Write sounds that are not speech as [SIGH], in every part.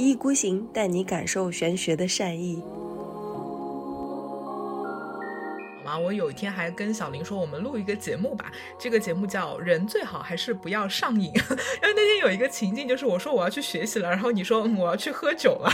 一意孤行带你感受玄学的善意。好吗，我有一天还跟小林说，我们录一个节目吧。这个节目叫《人最好还是不要上瘾》，[LAUGHS] 因为那天有一个情境，就是我说我要去学习了，然后你说我要去喝酒了。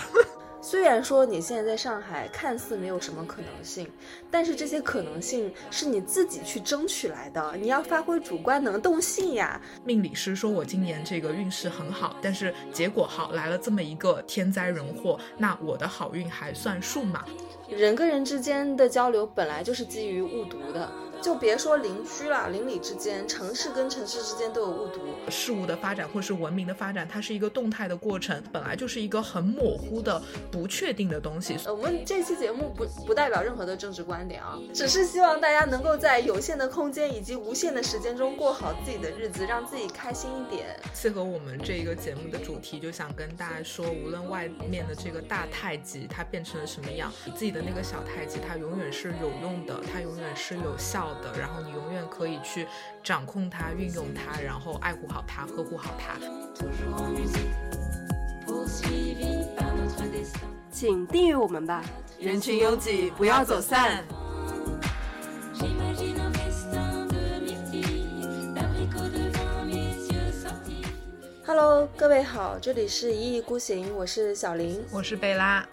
虽然说你现在在上海看似没有什么可能性，但是这些可能性是你自己去争取来的，你要发挥主观能动性呀。命理师说我今年这个运势很好，但是结果好来了这么一个天灾人祸，那我的好运还算数吗？人跟人之间的交流本来就是基于误读的。就别说邻居了，邻里之间、城市跟城市之间都有误读。事物的发展或是文明的发展，它是一个动态的过程，本来就是一个很模糊的、不确定的东西。我们这期节目不不代表任何的政治观点啊，只是希望大家能够在有限的空间以及无限的时间中过好自己的日子，让自己开心一点。契合我们这一个节目的主题，就想跟大家说，无论外面的这个大太极它变成了什么样，自己的那个小太极它永远是有用的，它永远是有效的。然后你永远可以去掌控它、运用它，然后爱护好它、呵护好它。请订阅我们吧，人群拥挤，不要走散。Hello，各位好，这里是一意孤行，我是小林，我是贝拉，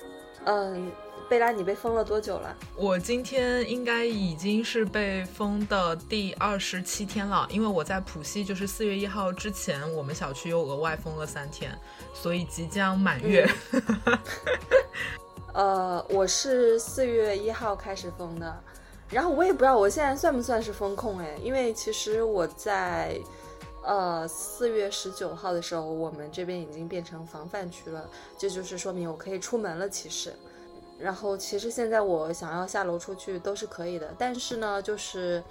嗯。贝拉，你被封了多久了？我今天应该已经是被封的第二十七天了，因为我在浦西，就是四月一号之前，我们小区又额外封了三天，所以即将满月。呃，我是四月一号开始封的，然后我也不知道我现在算不算是封控哎，因为其实我在呃四月十九号的时候，我们这边已经变成防范区了，这就是说明我可以出门了，其实。然后其实现在我想要下楼出去都是可以的，但是呢，就是，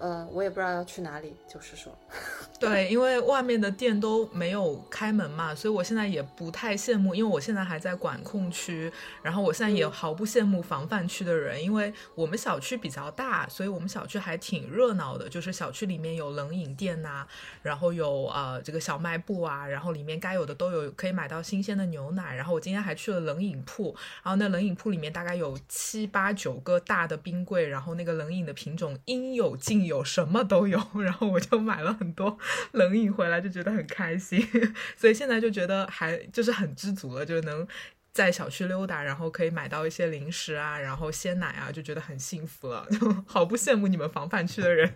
呃，我也不知道要去哪里，就是说。[LAUGHS] 对，因为外面的店都没有开门嘛，所以我现在也不太羡慕，因为我现在还在管控区，然后我现在也毫不羡慕防范区的人，因为我们小区比较大，所以我们小区还挺热闹的，就是小区里面有冷饮店呐，然后有呃这个小卖部啊，然后里面该有的都有，可以买到新鲜的牛奶，然后我今天还去了冷饮铺，然后那冷饮铺里面大概有七八九个大的冰柜，然后那个冷饮的品种应有尽有，什么都有，[LAUGHS] 然后我就买了很多。冷饮回来就觉得很开心，[LAUGHS] 所以现在就觉得还就是很知足了，就能在小区溜达，然后可以买到一些零食啊，然后鲜奶啊，就觉得很幸福了，[LAUGHS] 就好不羡慕你们防范区的人。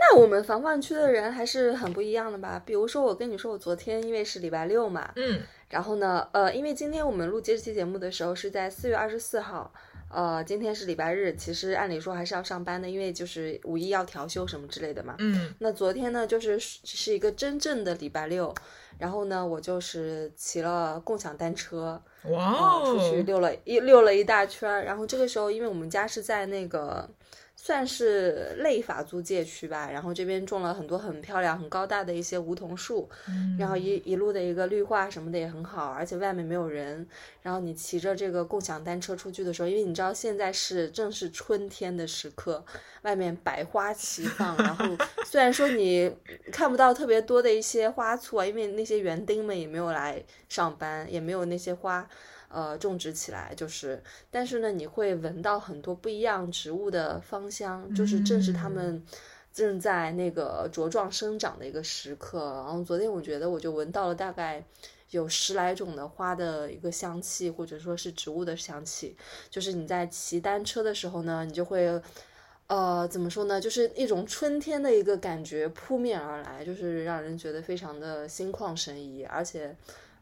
那我们防范区的人还是很不一样的吧？比如说我跟你说，我昨天因为是礼拜六嘛，嗯，然后呢，呃，因为今天我们录这期节目的时候是在四月二十四号。呃，今天是礼拜日，其实按理说还是要上班的，因为就是五一要调休什么之类的嘛。嗯，那昨天呢，就是是一个真正的礼拜六，然后呢，我就是骑了共享单车，哇，出去溜了一溜了一大圈，然后这个时候，因为我们家是在那个。算是类法租界区吧，然后这边种了很多很漂亮、很高大的一些梧桐树，然后一一路的一个绿化什么的也很好，而且外面没有人。然后你骑着这个共享单车出去的时候，因为你知道现在是正是春天的时刻，外面百花齐放。然后 [LAUGHS] 虽然说你看不到特别多的一些花簇啊，因为那些园丁们也没有来上班，也没有那些花。呃，种植起来就是，但是呢，你会闻到很多不一样植物的芳香，就是正是它们正在那个茁壮生长的一个时刻。然后昨天我觉得我就闻到了大概有十来种的花的一个香气，或者说是植物的香气。就是你在骑单车的时候呢，你就会，呃，怎么说呢？就是一种春天的一个感觉扑面而来，就是让人觉得非常的心旷神怡，而且。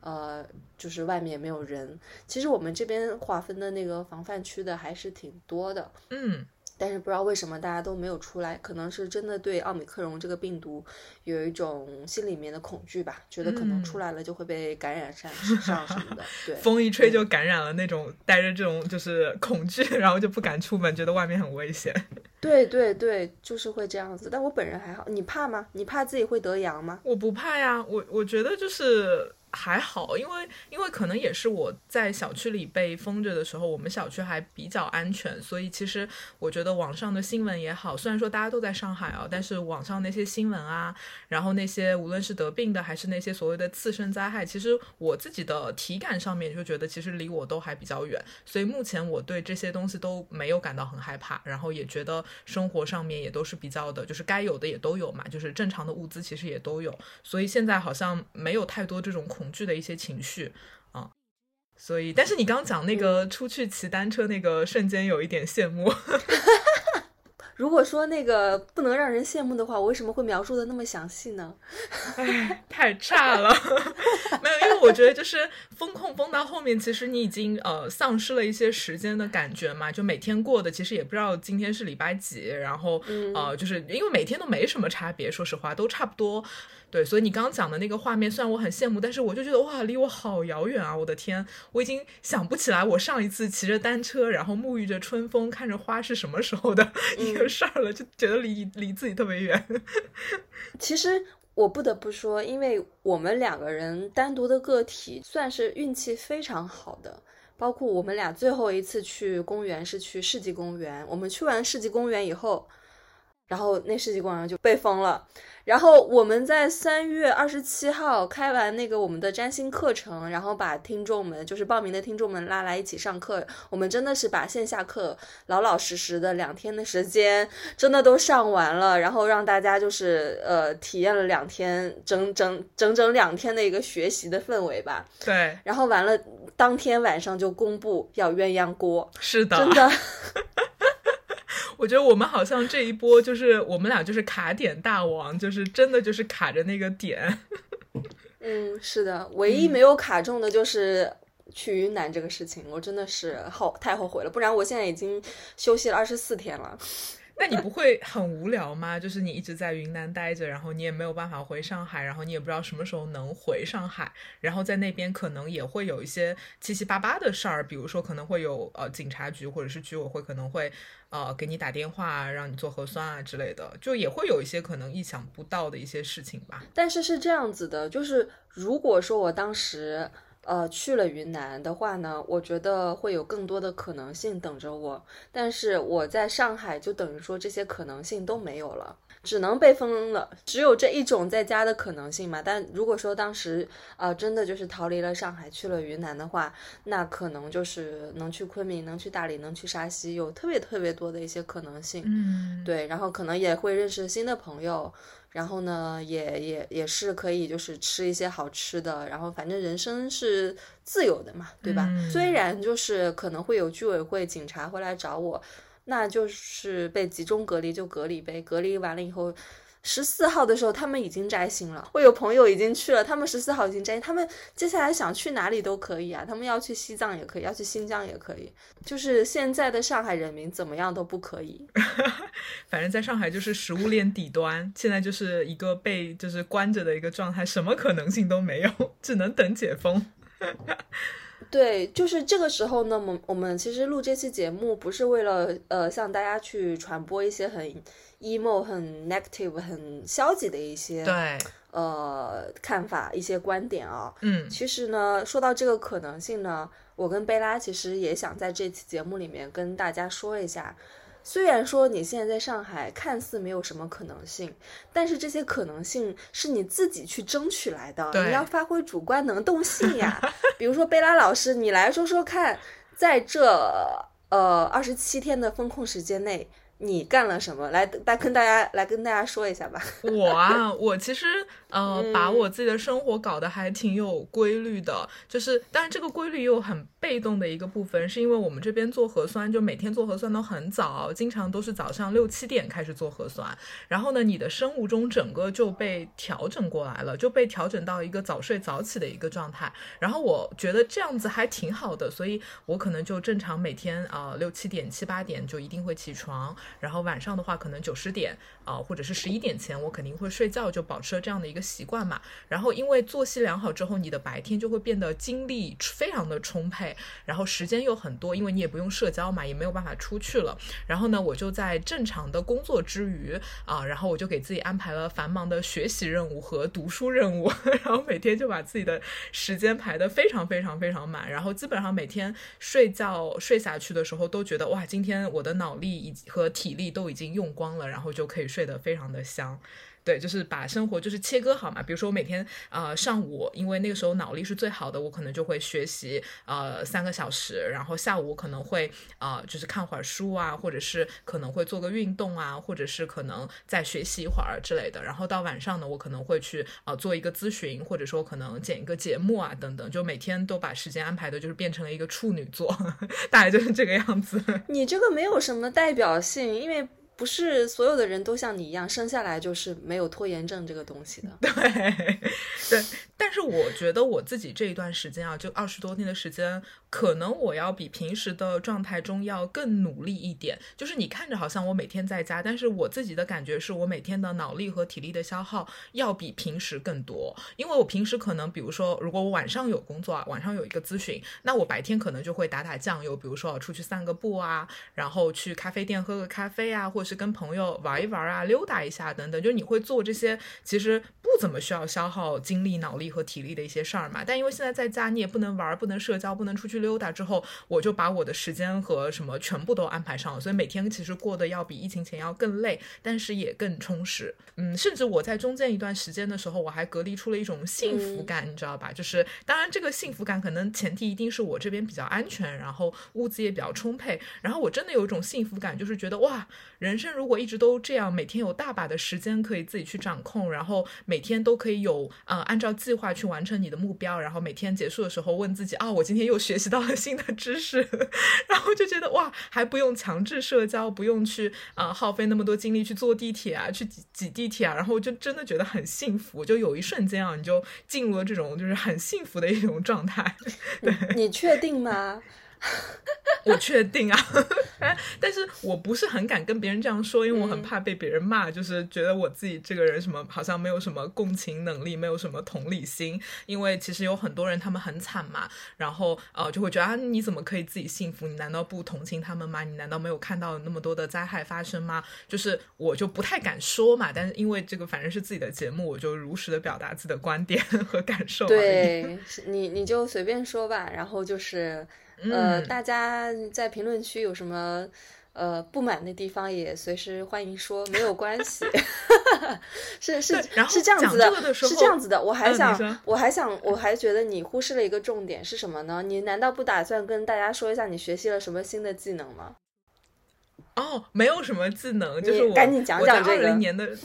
呃，就是外面也没有人。其实我们这边划分的那个防范区的还是挺多的，嗯，但是不知道为什么大家都没有出来，可能是真的对奥密克戎这个病毒有一种心里面的恐惧吧，觉得可能出来了就会被感染上上什么的。对，[LAUGHS] 风一吹就感染了那种，带着这种就是恐惧，然后就不敢出门，觉得外面很危险。对对对，就是会这样子。但我本人还好，你怕吗？你怕自己会得阳吗？我不怕呀，我我觉得就是。还好，因为因为可能也是我在小区里被封着的时候，我们小区还比较安全，所以其实我觉得网上的新闻也好，虽然说大家都在上海啊，但是网上那些新闻啊，然后那些无论是得病的还是那些所谓的次生灾害，其实我自己的体感上面就觉得其实离我都还比较远，所以目前我对这些东西都没有感到很害怕，然后也觉得生活上面也都是比较的，就是该有的也都有嘛，就是正常的物资其实也都有，所以现在好像没有太多这种。恐惧的一些情绪啊，所以，但是你刚讲那个出去骑单车那个瞬间，有一点羡慕。[LAUGHS] 如果说那个不能让人羡慕的话，我为什么会描述的那么详细呢？哎，太差了。[LAUGHS] 没有，因为我觉得就是风控封到后面，其实你已经呃丧失了一些时间的感觉嘛，就每天过的其实也不知道今天是礼拜几，然后呃，就是因为每天都没什么差别，说实话都差不多。对，所以你刚刚讲的那个画面，虽然我很羡慕，但是我就觉得哇，离我好遥远啊！我的天，我已经想不起来我上一次骑着单车，然后沐浴着春风，看着花是什么时候的 [LAUGHS] 一个事儿了，就觉得离离自己特别远。[LAUGHS] 其实我不得不说，因为我们两个人单独的个体，算是运气非常好的。包括我们俩最后一次去公园是去世纪公园，我们去完世纪公园以后。然后那世纪广场就被封了，然后我们在三月二十七号开完那个我们的占星课程，然后把听众们就是报名的听众们拉来一起上课，我们真的是把线下课老老实实的两天的时间真的都上完了，然后让大家就是呃体验了两天整整整整两天的一个学习的氛围吧。对，然后完了当天晚上就公布要鸳鸯锅，是的，真的。[LAUGHS] 我觉得我们好像这一波就是我们俩就是卡点大王，就是真的就是卡着那个点。[LAUGHS] 嗯，是的，唯一没有卡中的就是去云南这个事情，我真的是后太后悔了，不然我现在已经休息了二十四天了。[LAUGHS] 那你不会很无聊吗？就是你一直在云南待着，然后你也没有办法回上海，然后你也不知道什么时候能回上海，然后在那边可能也会有一些七七八八的事儿，比如说可能会有呃警察局或者是居委会可能会呃给你打电话让你做核酸啊之类的，就也会有一些可能意想不到的一些事情吧。但是是这样子的，就是如果说我当时。呃，去了云南的话呢，我觉得会有更多的可能性等着我。但是我在上海，就等于说这些可能性都没有了，只能被封了，只有这一种在家的可能性嘛。但如果说当时呃真的就是逃离了上海，去了云南的话，那可能就是能去昆明，能去大理，能去沙溪，有特别特别多的一些可能性。嗯，对，然后可能也会认识新的朋友。然后呢，也也也是可以，就是吃一些好吃的。然后反正人生是自由的嘛，对吧？虽然就是可能会有居委会、警察会来找我，那就是被集中隔离就隔离呗。隔离完了以后。十四号的时候，他们已经摘星了。我有朋友已经去了，他们十四号已经摘星。他们接下来想去哪里都可以啊，他们要去西藏也可以，要去新疆也可以。就是现在的上海人民怎么样都不可以。[LAUGHS] 反正在上海就是食物链底端，现在就是一个被就是关着的一个状态，什么可能性都没有，[LAUGHS] 只能等解封。[LAUGHS] 对，就是这个时候呢，我我们其实录这期节目不是为了呃向大家去传播一些很。Emo 很 negative 很消极的一些对呃看法一些观点啊，嗯，其实呢说到这个可能性呢，我跟贝拉其实也想在这期节目里面跟大家说一下，虽然说你现在在上海看似没有什么可能性，但是这些可能性是你自己去争取来的，你要发挥主观能动性呀。比如说贝拉老师，你来说说看，在这呃二十七天的风控时间内。你干了什么？来，大跟大家来跟大家说一下吧。[LAUGHS] 我啊，我其实呃，把我自己的生活搞得还挺有规律的。就是，但是这个规律又很被动的一个部分，是因为我们这边做核酸，就每天做核酸都很早，经常都是早上六七点开始做核酸。然后呢，你的生物钟整个就被调整过来了，就被调整到一个早睡早起的一个状态。然后我觉得这样子还挺好的，所以我可能就正常每天啊六七点七八点就一定会起床。然后晚上的话可能九十点啊、或者是十一点前我肯定会睡觉，就保持了这样的一个习惯嘛。然后因为作息良好之后，你的白天就会变得精力非常的充沛，然后时间又很多，因为你也不用社交嘛，也没有办法出去了。然后呢，我就在正常的工作之余啊，然后我就给自己安排了繁忙的学习任务和读书任务，[LAUGHS] 然后每天就把自己的时间排得非常非常非常满，然后基本上每天睡觉睡下去的时候都觉得哇，今天我的脑力以及和体力都已经用光了，然后就可以睡得非常的香。对，就是把生活就是切割好嘛。比如说我每天呃上午，因为那个时候脑力是最好的，我可能就会学习呃三个小时，然后下午可能会呃就是看会儿书啊，或者是可能会做个运动啊，或者是可能再学习一会儿之类的。然后到晚上呢，我可能会去呃做一个咨询，或者说可能剪一个节目啊等等，就每天都把时间安排的就是变成了一个处女座，[LAUGHS] 大概就是这个样子。你这个没有什么代表性，因为不是所有的人都像你一样生下来就是没有拖延症这个东西的。[LAUGHS] 对对，但是我觉得我自己这一段时间啊，就二十多天的时间，可能我要比平时的状态中要更努力一点。就是你看着好像我每天在家，但是我自己的感觉是我每天的脑力和体力的消耗要比平时更多。因为我平时可能，比如说，如果我晚上有工作啊，晚上有一个咨询，那我白天可能就会打打酱油，比如说出去散个步啊，然后去咖啡店喝个咖啡啊，或是跟朋友玩一玩啊，溜达一下等等。就是你会做这些其实不怎么需要消耗精力、脑力和体力的一些事儿嘛。但因为现在在家，你也不能玩，不能社交，不能出去溜达，之后我就把我的时间和什么全部都安排上了，所以每天其实过得要比疫情前要更累，但是也更充实。嗯，甚至我在中间一段时间的时候，我还隔离出了一种幸福感，你知道吧？就是当然这个幸福感可能前提一定是我这边比较安全，然后物资也比较充沛，然后我真的有一种幸福感，就是觉得哇，人人生如果一直都这样，每天有大把的时间可以自己去掌控，然后每天都可以有呃按照计划去完成你的目标，然后每天结束的时候问自己啊，我今天又学习到了新的知识，[LAUGHS] 然后就觉得哇，还不用强制社交，不用去啊、耗费那么多精力去坐地铁啊，去挤挤地铁啊，然后就真的觉得很幸福，就有一瞬间啊，你就进入了这种就是很幸福的一种状态。[LAUGHS] 对你确定吗？我确定啊，[LAUGHS] 但是我不是很敢跟别人这样说，因为我很怕被别人骂，就是觉得我自己这个人什么好像没有什么共情能力，没有什么同理心。因为其实有很多人他们很惨嘛，然后呃就会觉得啊你怎么可以自己幸福？你难道不同情他们吗？你难道没有看到那么多的灾害发生吗？就是我就不太敢说嘛，但是因为这个反正是自己的节目，我就如实的表达自己的观点和感受。对，你你就随便说吧。然后就是，呃，嗯大家在评论区有什么呃不满的地方，也随时欢迎说，没有关系。[LAUGHS] 是是对然后是这样子的时是这样子的。我还想，说我还想，我还觉得你忽视了一个重点是什么呢？你难道不打算跟大家说一下你学习了什么新的技能吗？哦，没有什么技能，就是我赶紧讲讲这个我在二零年的，[LAUGHS]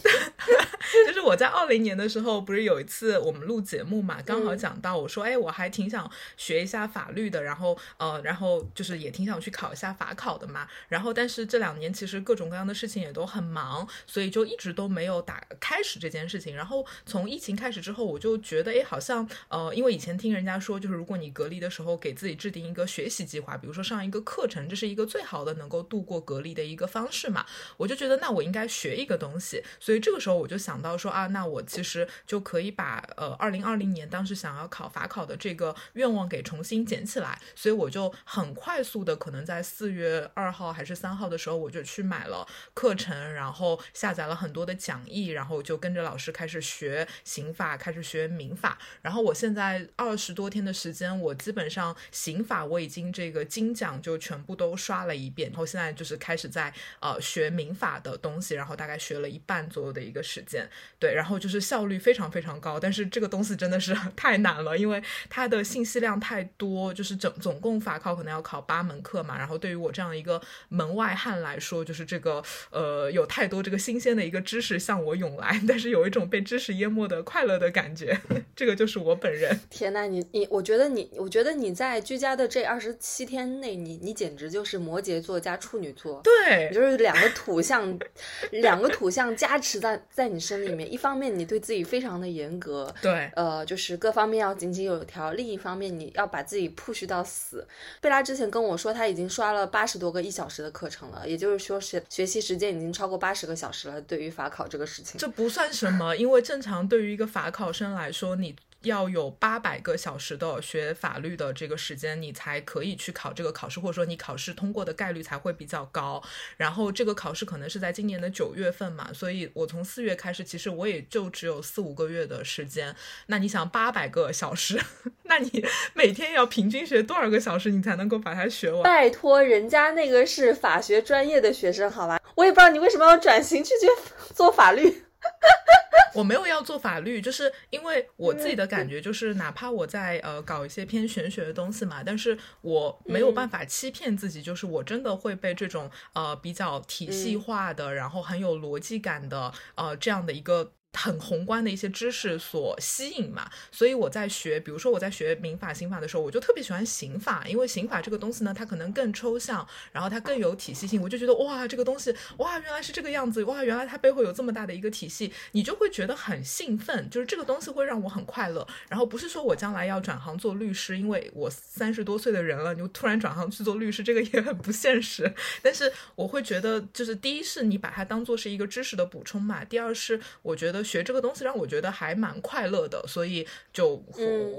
就是我在二零年的时候，不是有一次我们录节目嘛，刚好嗯讲到我说，哎，我还挺想学一下法律的，然后呃，然后就是也挺想去考一下法考的嘛，然后但是这两年其实各种各样的事情也都很忙，所以就一直都没有打开始这件事情。然后从疫情开始之后，我就觉得，哎，好像呃，因为以前听人家说，就是如果你隔离的时候给自己制定一个学习计划，比如说上一个课程，这是一个最好的能够度过隔离的的一个方式嘛。我就觉得，那我应该学一个东西。所以这个时候我就想到说啊，那我其实就可以把呃二零二零年当时想要考法考的这个愿望给重新捡起来。所以我就很快速的，可能在四月二号还是三号的时候，我就去买了课程，然后下载了很多的讲义，然后就跟着老师开始学刑法，开始学民法。然后我现在二十多天的时间，我基本上刑法我已经这个精讲就全部都刷了一遍，然后现在就是开始在呃学民法的东西，然后大概学了一半左右的一个时间，对，然后就是效率非常非常高，但是这个东西真的是 [LAUGHS] 太难了，因为它的信息量太多，就是整总共法考可能要考八门课嘛，然后对于我这样一个门外汉来说，就是这个呃有太多这个新鲜的一个知识向我涌来，但是有一种被知识淹没的快乐的感觉，[LAUGHS] 这个就是我本人。天呐，你你，我觉得你，我觉得你在居家的这二十七天内，你你简直就是摩羯座加处女座。对对，就是两个土象，[LAUGHS] 两个土象加持在在你身里面。一方面你对自己非常的严格，对，呃，就是各方面要井井有条；另一方面你要把自己 push 到死。贝拉之前跟我说，他已经刷了八十多个一小时的课程了，也就是说学学习时间已经超过八十个小时了。对于法考这个事情，这不算什么，因为正常对于一个法考生来说，你。要有八百个小时的学法律的这个时间，你才可以去考这个考试，或者说你考试通过的概率才会比较高。然后这个考试可能是在今年的九月份嘛，所以我从四月开始，其实我也就只有四五个月的时间。那你想八百个小时，[LAUGHS] 那你每天要平均学多少个小时，你才能够把它学完？拜托，人家那个是法学专业的学生，好吧？我也不知道你为什么要转型去去 [LAUGHS] 做法律。[LAUGHS] 我没有要做法律，就是因为我自己的感觉就是，哪怕我在呃搞一些偏玄学的东西嘛，但是我没有办法欺骗自己，就是我真的会被这种呃比较体系化的，然后很有逻辑感的呃这样的一个。很宏观的一些知识所吸引嘛，所以我在学，比如说我在学民法、刑法的时候，我就特别喜欢刑法，因为刑法这个东西呢，它可能更抽象，然后它更有体系性，我就觉得哇，这个东西哇，原来是这个样子，哇，原来它背后有这么大的一个体系，你就会觉得很兴奋，就是这个东西会让我很快乐。然后不是说我将来要转行做律师，因为我三十多岁的人了，你突然转行去做律师，这个也很不现实。但是我会觉得，就是第一是你把它当做是一个知识的补充嘛，第二是我觉得。学这个东西让我觉得还蛮快乐的，所以就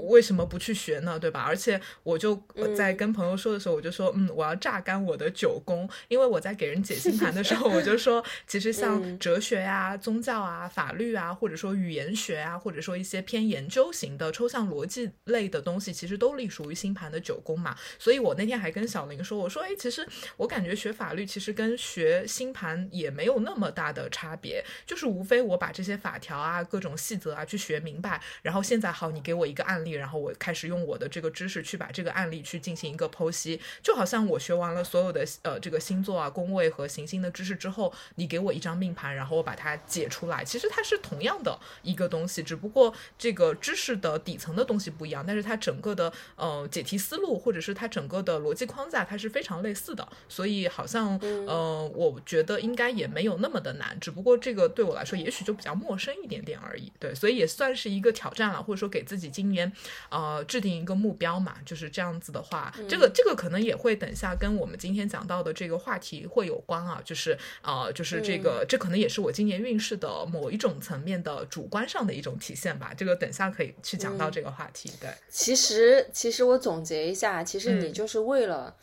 为什么不去学呢？对吧？而且我就在跟朋友说的时候，我就说，嗯，我要榨干我的九宫，因为我在给人解星盘的时候，我就说，其实 [LAUGHS] 像哲学呀、宗教啊、法律啊，或者说语言学啊，或者说一些偏研究型的抽象逻辑类的东西，其实都隶属于星盘的九宫嘛。所以我那天还跟小林说，我说，哎，其实我感觉学法律其实跟学星盘也没有那么大的差别，就是无非我把这些法。法条啊，各种细则啊，去学明白。然后现在好，你给我一个案例，然后我开始用我的这个知识去把这个案例去进行一个剖析。就好像我学完了所有的呃这个星座啊、宫位和行星的知识之后，你给我一张命盘，然后我把它解出来。其实它是同样的一个东西，只不过这个知识的底层的东西不一样，但是它整个的呃解题思路或者是它整个的逻辑框架，它是非常类似的。所以好像呃，我觉得应该也没有那么的难，只不过这个对我来说也许就比较陌生。深一点点而已，对，所以也算是一个挑战了，或者说给自己今年，呃，制定一个目标嘛，就是这样子的话，这个这个可能也会等下跟我们今天讲到的这个话题会有关啊，就是呃，就是这个这可能也是我今年运势的某一种层面的主观上的一种体现吧，这个等下可以去讲到这个话题。对，其实其实我总结一下，其实你就是为了。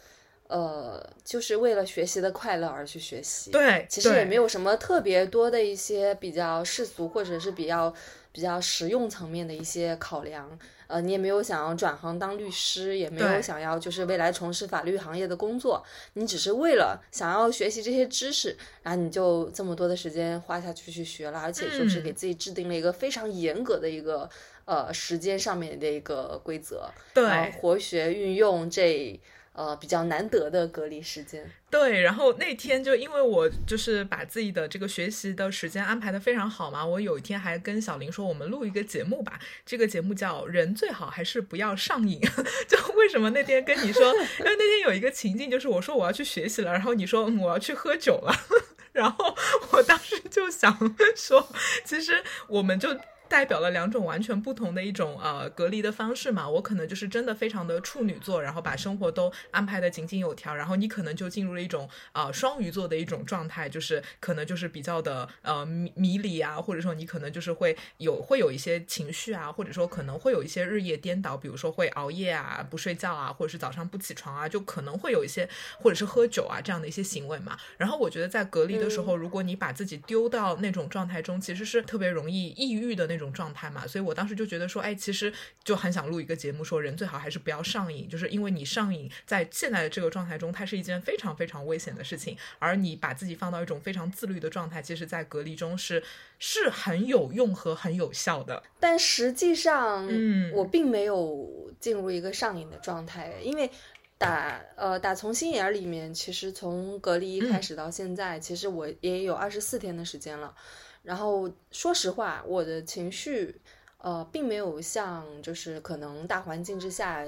呃，就是为了学习的快乐而去学习，对，其实也没有什么特别多的一些比较世俗或者是比较比较实用层面的一些考量。呃，你也没有想要转行当律师，也没有想要就是未来从事法律行业的工作，你只是为了想要学习这些知识，然后你就这么多的时间花下去去学了，而且就是给自己制定了一个非常严格的一个呃时间上面的一个规则，对，活学运用这。呃，比较难得的隔离时间。对，然后那天就因为我就是把自己的这个学习的时间安排的非常好嘛，我有一天还跟小林说，我们录一个节目吧。这个节目叫“人最好还是不要上瘾”。[LAUGHS] 就为什么那天跟你说，[LAUGHS] 因为那天有一个情境，就是我说我要去学习了，然后你说我要去喝酒了，[LAUGHS] 然后我当时就想说，其实我们就。代表了两种完全不同的一种呃隔离的方式嘛，我可能就是真的非常的处女座，然后把生活都安排的井井有条，然后你可能就进入了一种呃双鱼座的一种状态，就是可能就是比较的呃迷迷离啊，或者说你可能就是会有会有一些情绪啊，或者说可能会有一些日夜颠倒，比如说会熬夜啊、不睡觉啊，或者是早上不起床啊，就可能会有一些或者是喝酒啊这样的一些行为嘛。然后我觉得在隔离的时候，如果你把自己丢到那种状态中，其实是特别容易抑郁的那种。种状态嘛，所以我当时就觉得说，哎，其实就很想录一个节目，说人最好还是不要上瘾，就是因为你上瘾，在现在的这个状态中，它是一件非常非常危险的事情。而你把自己放到一种非常自律的状态，其实，在隔离中是是很有用和很有效的。但实际上，嗯，我并没有进入一个上瘾的状态，因为打呃打从心眼里面，其实从隔离一开始到现在，其实我也有二十四天的时间了。然后说实话，我的情绪，呃，并没有像就是可能大环境之下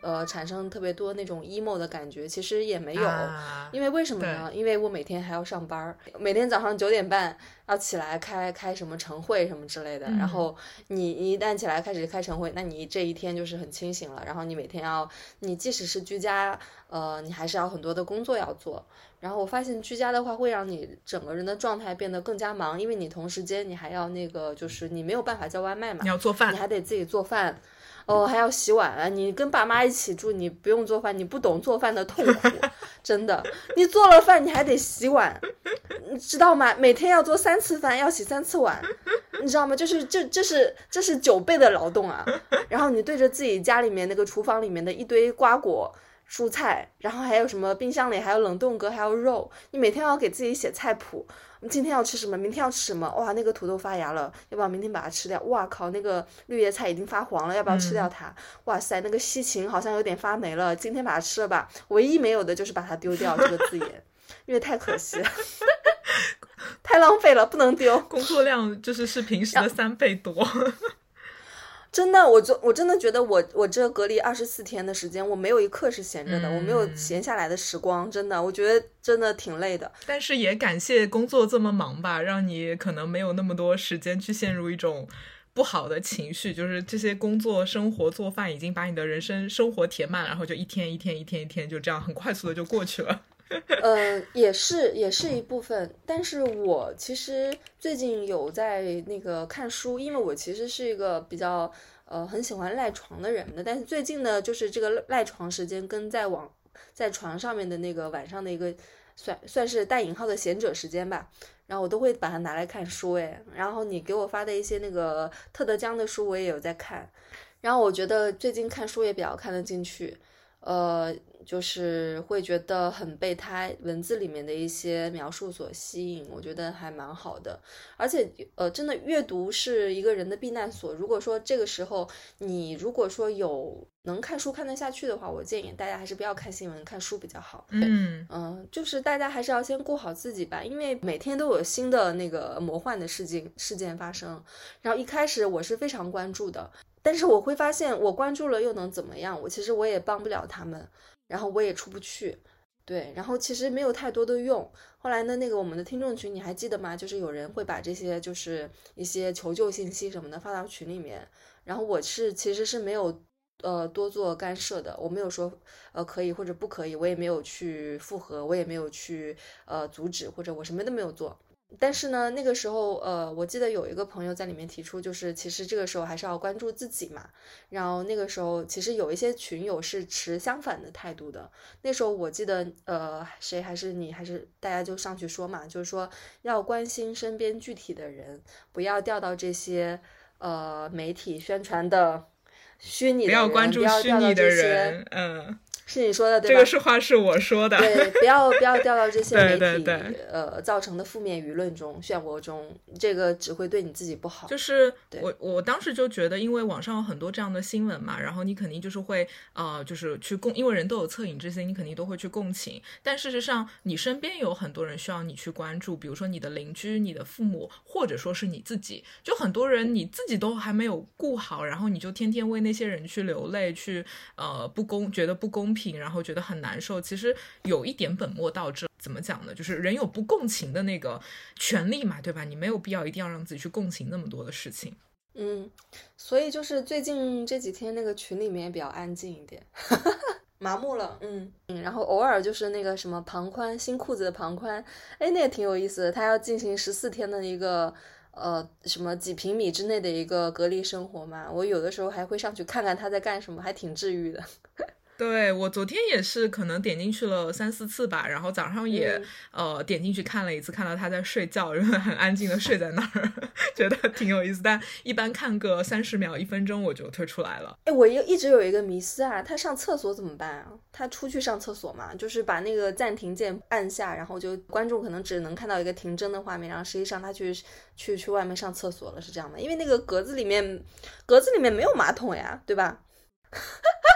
呃产生特别多那种 emo 的感觉，其实也没有。啊因为为什么呢？因为我每天还要上班儿，每天早上九点半要起来开开什么晨会什么之类的。嗯然后你你一旦起来开始开晨会，那你这一天就是很清醒了。然后你每天要，你即使是居家，呃，你还是要很多的工作要做。然后我发现居家的话，会让你整个人的状态变得更加忙，因为你同时间你还要那个，就是你没有办法叫外卖嘛你，要做饭你，还得自己做饭。哦，还要洗碗啊，你跟爸妈一起住，你不用做饭，你不懂做饭的痛苦，[LAUGHS] 真的。你做了饭，你还得洗碗，你知道吗？每天要做三次饭，要洗三次碗，你知道吗？就是这这是这是九倍的劳动啊！然后你对着自己家里面那个厨房里面的一堆瓜果。蔬菜，然后还有什么冰箱里还有冷冻格，还有肉，你每天要给自己写菜谱，今天要吃什么，明天要吃什么？哇，那个土豆发芽了，要不要明天把它吃掉？哇靠，那个绿叶菜已经发黄了，要不要吃掉它？哇塞，那个西芹好像有点发霉了，今天把它吃了吧。唯一没有的就是把它丢掉这个字眼，因为太可惜了，[LAUGHS] 太浪费了，不能丢。工作量就是是平时的三倍多。真的，我就我真的觉得我我这隔离二十四天的时间，我没有一刻是闲着的，我没有闲下来的时光。真的，我觉得真的挺累的。但是也感谢工作这么忙吧，让你可能没有那么多时间去陷入一种不好的情绪，就是这些工作、生活、做饭已经把你的人生生活填满，然后就一天一天一天一天就这样很快速的就过去了。[LAUGHS] 呃，也是也是一部分，但是我其实最近有在那个看书，因为我其实是一个比较呃很喜欢赖床的人的，但是最近呢，就是这个赖床时间跟在网在床上面的那个晚上的一个算算是带引号的闲者时间吧，然后我都会把它拿来看书，诶，然后你给我发的一些那个特德·江的书，我也有在看，然后我觉得最近看书也比较看得进去。呃，就是会觉得很被他文字里面的一些描述所吸引，我觉得还蛮好的。而且，呃，真的阅读是一个人的避难所。如果说这个时候你如果说有能看书看得下去的话，我建议大家还是不要看新闻，看书比较好。嗯，嗯、就是大家还是要先顾好自己吧，因为每天都有新的那个魔幻的事件事件发生。然后一开始我是非常关注的，但是我会发现，我关注了又能怎么样？我其实我也帮不了他们，然后我也出不去，对，然后其实没有太多的用。后来呢，那个我们的听众群你还记得吗？就是有人会把这些就是一些求救信息什么的发到群里面，然后我是其实是没有呃多做干涉的，我没有说呃可以或者不可以，我也没有去复合，我也没有去呃阻止，或者我什么都没有做。但是呢，那个时候，呃，我记得有一个朋友在里面提出，就是其实这个时候还是要关注自己嘛。然后那个时候，其实有一些群友是持相反的态度的。那时候我记得，呃，谁还是你还是大家就上去说嘛，就是说要关心身边具体的人，不要掉到这些呃媒体宣传的虚拟的不人，要关注不要虚拟的掉到这些人，嗯，是你说的对吧？这个是话是我说的。对，不要不要掉到这些媒体对对对呃造成的负面舆论中、漩涡中，这个只会对你自己不好。就是我我当时就觉得，因为网上有很多这样的新闻嘛，然后你肯定就是会呃，就是去共，因为人都有恻隐之心，你肯定都会去共情。但事实上，你身边有很多人需要你去关注，比如说你的邻居、你的父母，或者说是你自己。就很多人你自己都还没有顾好，然后你就天天为那些人去流泪，去呃不公，觉得不公平，然后觉得很难受。其实有一点本末倒置。怎么讲呢？就是人有不共情的那个权利嘛，对吧？你没有必要一定要让自己去共情那么多的事情。嗯，所以就是最近这几天那个群里面也比较安静一点，[LAUGHS] 麻木了。嗯嗯，然后偶尔就是那个什么庞宽新裤子的庞宽，哎，那也挺有意思的。他要进行十四天的一个呃什么几平米之内的一个隔离生活嘛，我有的时候还会上去看看他在干什么，还挺治愈的。对我昨天也是，可能点进去了三四次吧，然后早上也、呃点进去看了一次，看到他在睡觉，然后很安静的睡在那儿，[LAUGHS] 觉得挺有意思。但一般看个三十秒、一分钟我就退出来了。哎，我一一直有一个迷思啊，他上厕所怎么办啊？他出去上厕所嘛，就是把那个暂停键按下，然后就观众可能只能看到一个停帧的画面，然后实际上他去去去外面上厕所了，是这样的。因为那个格子里面，格子里面没有马桶呀，对吧？[LAUGHS]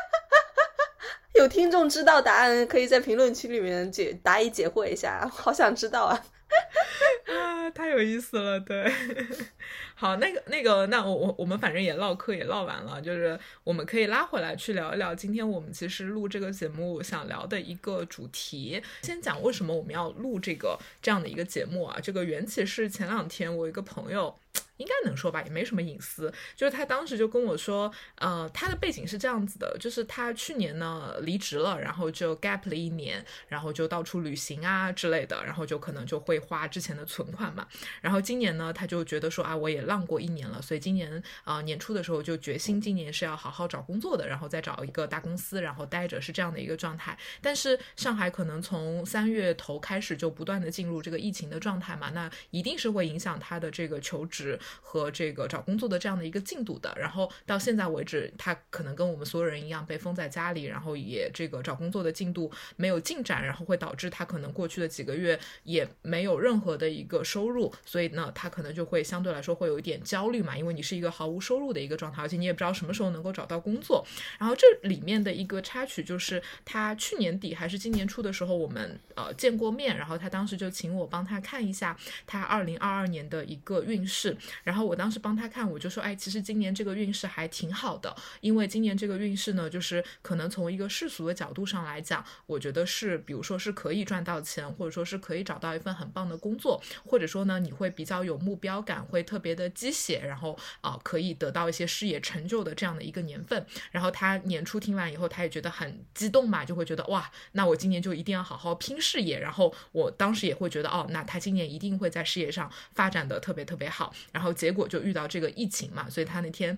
有听众知道答案，可以在评论区里面解答疑解惑一下，好想知道啊。[LAUGHS] 啊，太有意思了，对。[LAUGHS] 好，那个那个，那我我我们反正也唠嗑也唠完了，就是我们可以拉回来去聊一聊今天我们其实录这个节目想聊的一个主题。先讲为什么我们要录这个这样的一个节目啊？这个缘起是前两天我一个朋友。应该能说吧，也没什么隐私。就是他当时就跟我说，呃，他的背景是这样子的，就是他去年呢离职了，然后就 gap 了一年，然后就到处旅行啊之类的，然后就可能就会花之前的存款嘛。然后今年呢，他就觉得说啊，我也浪过一年了，所以今年啊年初的时候就决心今年是要好好找工作的，然后再找一个大公司，然后待着是这样的一个状态。但是上海可能从三月头开始就不断的进入这个疫情的状态嘛，那一定是会影响他的这个求职。和这个找工作的这样的一个进度的，然后到现在为止，他可能跟我们所有人一样被封在家里，然后也这个找工作的进度没有进展，然后会导致他可能过去的几个月也没有任何的一个收入，所以呢，他可能就会相对来说会有一点焦虑嘛，因为你是一个毫无收入的一个状态，而且你也不知道什么时候能够找到工作。然后这里面的一个插曲就是，他去年底还是今年初的时候，我们呃见过面，然后他当时就请我帮他看一下他二零二二年的一个运势。然后我当时帮他看，我就说，哎，其实今年这个运势还挺好的，因为今年这个运势呢，就是可能从一个世俗的角度上来讲，我觉得是，比如说是可以赚到钱，或者说是可以找到一份很棒的工作，或者说呢，你会比较有目标感，会特别的鸡血，然后啊，可以得到一些事业成就的这样的一个年份。然后他年初听完以后，他也觉得很激动嘛，就会觉得哇，那我今年就一定要好好拼事业。然后我当时也会觉得，哦，那他今年一定会在事业上发展的特别特别好。然后然后结果。就遇到这个疫情嘛，所以他那天。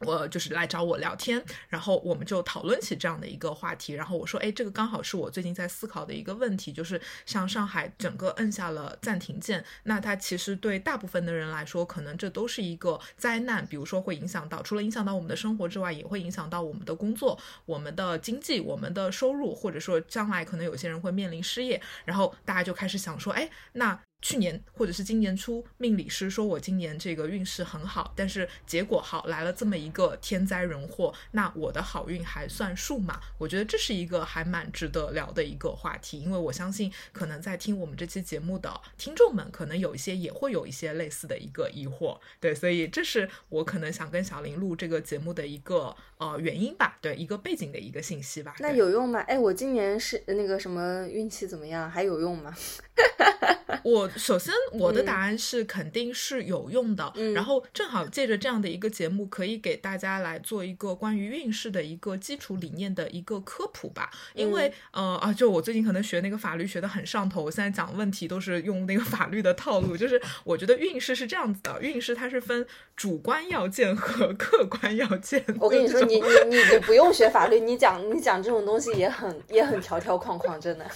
我就是来找我聊天，然后我们就讨论起这样的一个话题。然后我说，哎，这个刚好是我最近在思考的一个问题，就是像上海整个摁下了暂停键，那它其实对大部分的人来说，可能这都是一个灾难。比如说会影响到，除了影响到我们的生活之外，也会影响到我们的工作、我们的经济、我们的收入，或者说将来可能有些人会面临失业。然后大家就开始想说，哎，那。去年或者是今年初，命理师说我今年这个运势很好，但是结果好来了这么一个天灾人祸，那我的好运还算数吗？我觉得这是一个还蛮值得聊的一个话题，因为我相信可能在听我们这期节目的听众们，可能有一些也会有一些类似的一个疑惑，对，所以这是我可能想跟小林录这个节目的一个呃原因吧，对，一个背景的一个信息吧。那有用吗？哎，我今年是那个什么运气怎么样？还有用吗？[LAUGHS] [LAUGHS] 我首先我的答案是肯定是有用的，然后正好借着这样的一个节目，可以给大家来做一个关于运势的一个基础理念的一个科普吧。因为呃啊，就我最近可能学那个法律学的很上头，我现在讲问题都是用那个法律的套路。就是我觉得运势是这样子的，运势它是分主观要件和 [LAUGHS] 客观要件。我跟你说，你你你你不用学法律，你讲你讲这种东西也很也很条条框框，真的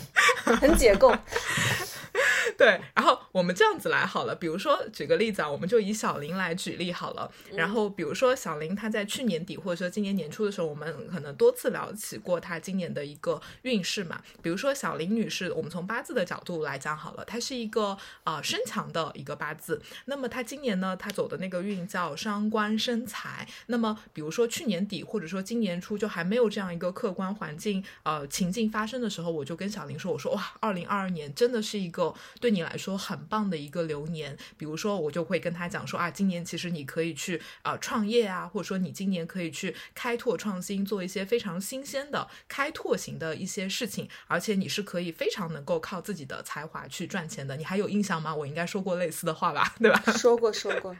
很解构。[LAUGHS] [LAUGHS] 对，然后我们这样子来好了，比如说举个例子啊，我们就以小林来举例好了。然后比如说小林他在去年底或者说今年年初的时候，我们可能多次聊起过他今年的一个运势嘛。比如说小林女士，我们从八字的角度来讲好了，她是一个呃身强的一个八字。那么她今年呢，她走的那个运叫伤官生财。那么比如说去年底或者说今年初就还没有这样一个客观环境呃情境发生的时候，我就跟小林说，我说哇，二零二二年真的是一个。对你来说很棒的一个流年，比如说我就会跟他讲说啊，今年其实你可以去啊创业啊，或者说你今年可以去开拓创新，做一些非常新鲜的开拓型的一些事情，而且你是可以非常能够靠自己的才华去赚钱的。你还有印象吗？我应该说过类似的话吧，对吧？说过说过，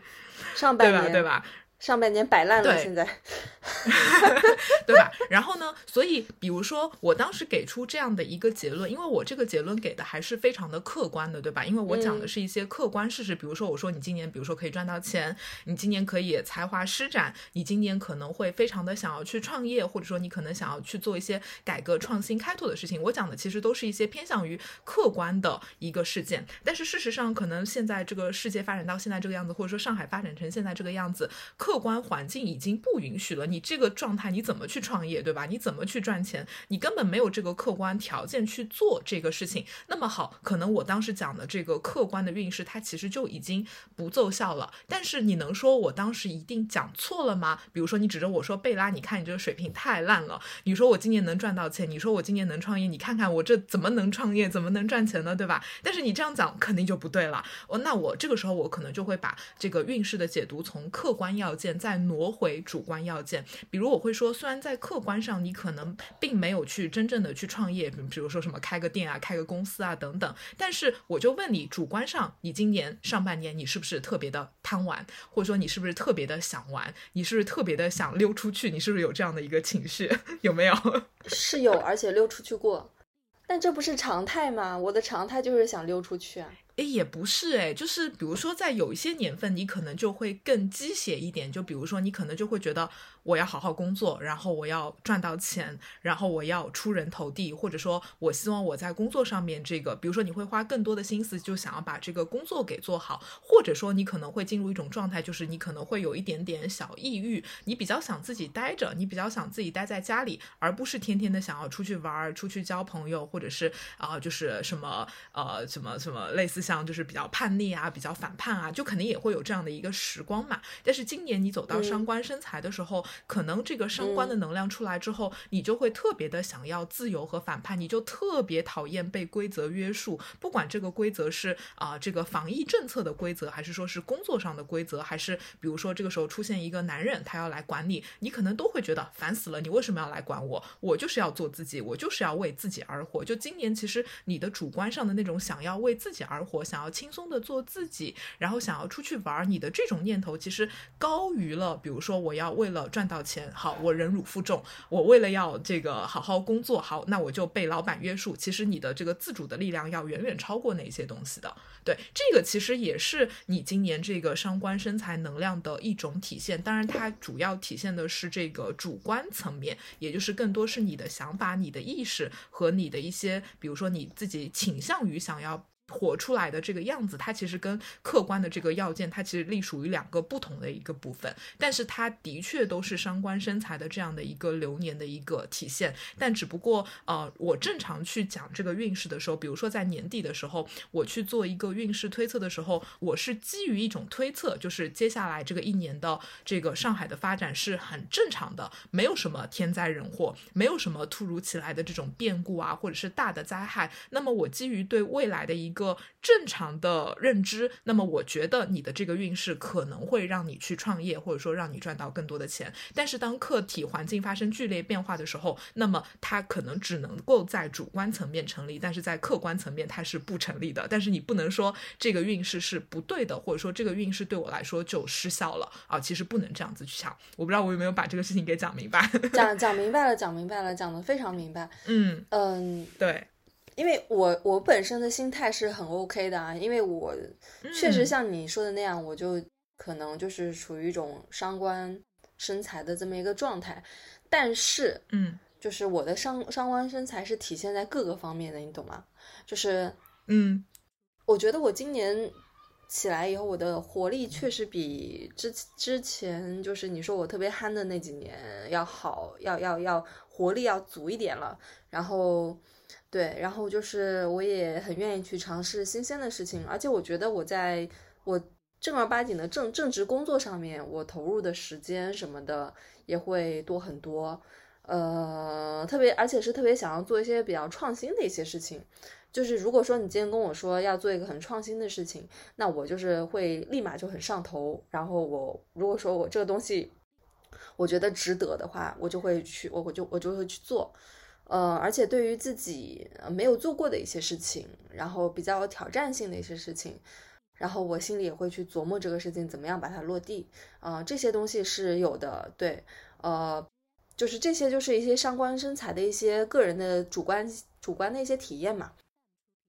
上 [LAUGHS] 半年对吧？上半年摆烂了，现在，[LAUGHS] 对吧？然后呢？所以，比如说，我当时给出这样的一个结论，因为我这个结论给的还是非常的客观的，对吧？因为我讲的是一些客观事实，比如说，我说你今年，比如说可以赚到钱，你今年可以才华施展，你今年可能会非常的想要去创业，或者说你可能想要去做一些改革创新、开拓的事情。我讲的其实都是一些偏向于客观的一个事件，但是事实上，可能现在这个世界发展到现在这个样子，或者说上海发展成现在这个样子，客客观环境已经不允许了，你这个状态你怎么去创业，对吧？你怎么去赚钱？你根本没有这个客观条件去做这个事情。那么好，可能我当时讲的这个客观的运势，它其实就已经不奏效了。但是你能说我当时一定讲错了吗？比如说你指着我说贝拉，你看你这个水平太烂了。你说我今年能赚到钱，你说我今年能创业，你看看我这怎么能创业，怎么能赚钱呢？对吧？但是你这样讲肯定就不对了。哦，那我这个时候我可能就会把这个运势的解读从客观要件再挪回主观要件。比如我会说，虽然在客观上你可能并没有去真正的去创业，比如说什么开个店啊、开个公司啊等等，但是我就问你，主观上你今年上半年你是不是特别的贪玩，或者说你是不是特别的想玩，你是不是特别的想溜出去，你是不是有这样的一个情绪？[LAUGHS] 有没有？[LAUGHS] 是有，而且溜出去过，但这不是常态吗？我的常态就是想溜出去啊。哎，也不是哎，就是比如说在有一些年份，你可能就会更鸡血一点，就比如说你可能就会觉得。我要好好工作，然后我要赚到钱，然后我要出人头地，或者说，我希望我在工作上面这个，比如说你会花更多的心思，就想要把这个工作给做好，或者说你可能会进入一种状态，就是你可能会有一点点小抑郁，你比较想自己待着，你比较想自己待在家里，而不是天天的想要出去玩，出去交朋友，或者是啊，就是什么呃什么什么类似像就是比较叛逆啊，比较反叛啊，就肯定也会有这样的一个时光嘛。但是今年你走到伤官生财的时候。可能这个伤官的能量出来之后，你就会特别的想要自由和反叛，你就特别讨厌被规则约束。不管这个规则是啊这个防疫政策的规则，还是说是工作上的规则，还是比如说这个时候出现一个男人他要来管你，你可能都会觉得烦死了。你为什么要来管我？我就是要做自己，我就是要为自己而活。就今年其实你的主观上的那种想要为自己而活，想要轻松的做自己，然后想要出去玩，你的这种念头其实高于了，比如说我要为了赚。赚到钱好，我忍辱负重，我为了要这个好好工作好，那我就被老板约束。其实你的这个自主的力量要远远超过那些东西的。对，这个其实也是你今年这个伤官身材能量的一种体现。当然，它主要体现的是这个主观层面，也就是更多是你的想法、你的意识和你的一些，比如说你自己倾向于想要。活出来的这个样子，它其实跟客观的这个要件，它其实隶属于两个不同的一个部分，但是它的确都是伤官生财的这样的一个流年的一个体现。但只不过，呃，我正常去讲这个运势的时候，比如说在年底的时候，我去做一个运势推测的时候，我是基于一种推测，就是接下来这个一年的这个上海的发展是很正常的，没有什么天灾人祸，没有什么突如其来的这种变故啊，或者是大的灾害。那么我基于对未来的一个个正常的认知，那么我觉得你的这个运势可能会让你去创业，或者说让你赚到更多的钱。但是当客体环境发生剧烈变化的时候，那么它可能只能够在主观层面成立，但是在客观层面它是不成立的。但是你不能说这个运势是不对的，或者说这个运势对我来说就失效了啊！其实不能这样子去想。我不知道我有没有把这个事情给讲明白。讲讲明白了，讲明白了，讲的非常明白。嗯 [LAUGHS] 嗯，对。因为我我本身的心态是很 OK 的啊，因为我确实像你说的那样，我就可能就是处于一种伤官身材的这么一个状态，但是，嗯，就是我的伤伤官身材是体现在各个方面的，你懂吗？就是，嗯，我觉得我今年起来以后，我的活力确实比之之前就是你说我特别憨的那几年要好，要要要活力要足一点了，然后。对，然后就是我也很愿意去尝试新鲜的事情，而且我觉得我在我正儿八经的正正职工作上面，我投入的时间什么的也会多很多。呃，特别而且是特别想要做一些比较创新的一些事情。就是如果说你今天跟我说要做一个很创新的事情，那我就是会立马就很上头。然后我如果说我这个东西我觉得值得的话，我就会去，我我就我就会去做。呃，而且对于自己没有做过的一些事情，然后比较有挑战性的一些事情，然后我心里也会去琢磨这个事情怎么样把它落地啊，这些东西是有的。对，呃，就是这些就是一些上官身材的一些个人的主观主观的一些体验嘛。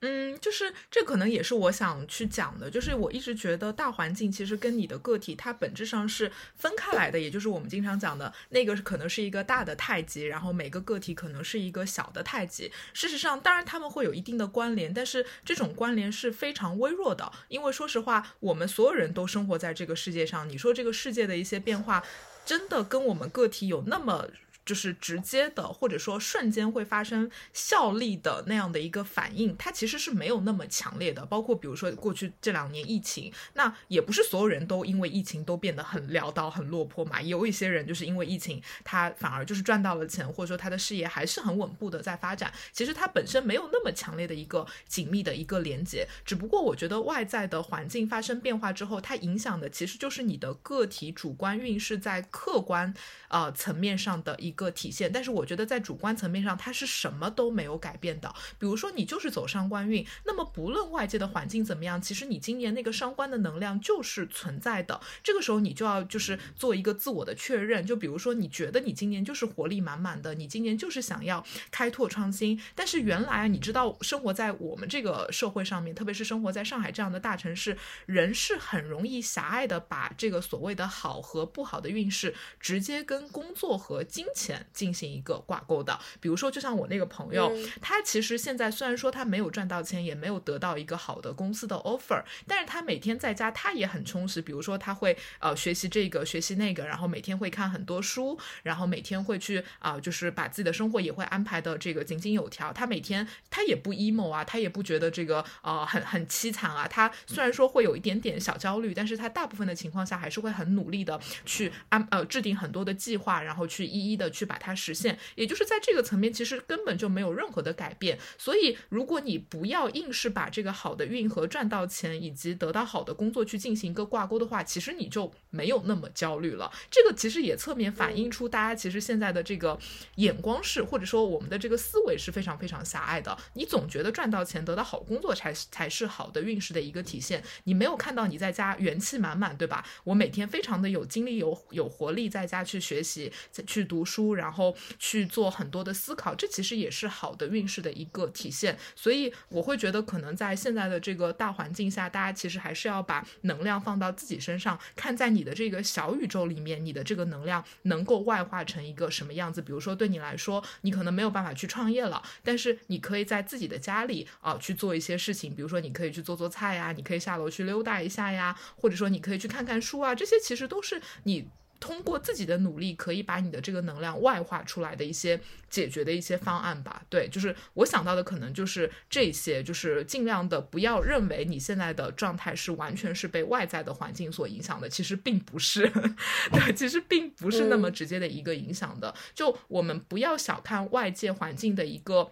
嗯，就是这可能也是我想去讲的，就是我一直觉得大环境其实跟你的个体它本质上是分开来的，也就是我们经常讲的那个可能是一个大的太极，然后每个个体可能是一个小的太极。事实上，当然他们会有一定的关联，但是这种关联是非常微弱的，因为说实话，我们所有人都生活在这个世界上，你说这个世界的一些变化，真的跟我们个体有那么。就是直接的，或者说瞬间会发生效力的那样的一个反应，它其实是没有那么强烈的。包括比如说过去这两年疫情，那也不是所有人都因为疫情都变得很潦倒、很落魄嘛。也有一些人就是因为疫情，他反而就是赚到了钱，或者说他的事业还是很稳步的在发展。其实它本身没有那么强烈的一个紧密的一个连接。只不过我觉得外在的环境发生变化之后，它影响的其实就是你的个体主观运势在客观呃层面上的一。一个体现，但是我觉得在主观层面上，它是什么都没有改变的。比如说，你就是走上官运，那么不论外界的环境怎么样，其实你今年那个伤官的能量就是存在的。这个时候，你就要就是做一个自我的确认。就比如说，你觉得你今年就是活力满满的，你今年就是想要开拓创新，但是原来你知道，生活在我们这个社会上面，特别是生活在上海这样的大城市，人是很容易狭隘的把这个所谓的好和不好的运势直接跟工作和金钱。钱进行一个挂钩的，比如说，就像我那个朋友，他其实现在虽然说他没有赚到钱，也没有得到一个好的公司的 offer，但是他每天在家他也很充实。比如说，他会呃学习这个学习那个，然后每天会看很多书，然后每天会去啊，就是把自己的生活也会安排的这个井井有条。他每天他也不 emo 啊，他也不觉得这个呃很很凄惨啊。他虽然说会有一点点小焦虑，但是他大部分的情况下还是会很努力的去安呃制定很多的计划，然后去一一的。去把它实现，也就是在这个层面，其实根本就没有任何的改变。所以，如果你不要硬是把这个好的运和赚到钱以及得到好的工作去进行一个挂钩的话，其实你就没有那么焦虑了。这个其实也侧面反映出大家其实现在的这个眼光是，或者说我们的这个思维是非常非常狭隘的。你总觉得赚到钱、得到好工作才才是好的运势的一个体现。你没有看到你在家元气满满，对吧？我每天非常的有精力、有有活力，在家去学习、去读书。然后去做很多的思考，这其实也是好的运势的一个体现。所以我会觉得，可能在现在的这个大环境下，大家其实还是要把能量放到自己身上，看在你的这个小宇宙里面，你的这个能量能够外化成一个什么样子。比如说，对你来说，你可能没有办法去创业了，但是你可以在自己的家里啊去做一些事情。比如说，你可以去做做菜呀，你可以下楼去溜达一下呀，或者说你可以去看看书啊，这些其实都是你。通过自己的努力，可以把你的这个能量外化出来的一些解决的一些方案吧。对，就是我想到的可能就是这些，就是尽量的不要认为你现在的状态是完全是被外在的环境所影响的，其实并不是，[LAUGHS] 对，其实并不是那么直接的一个影响的。就我们不要小看外界环境的一个。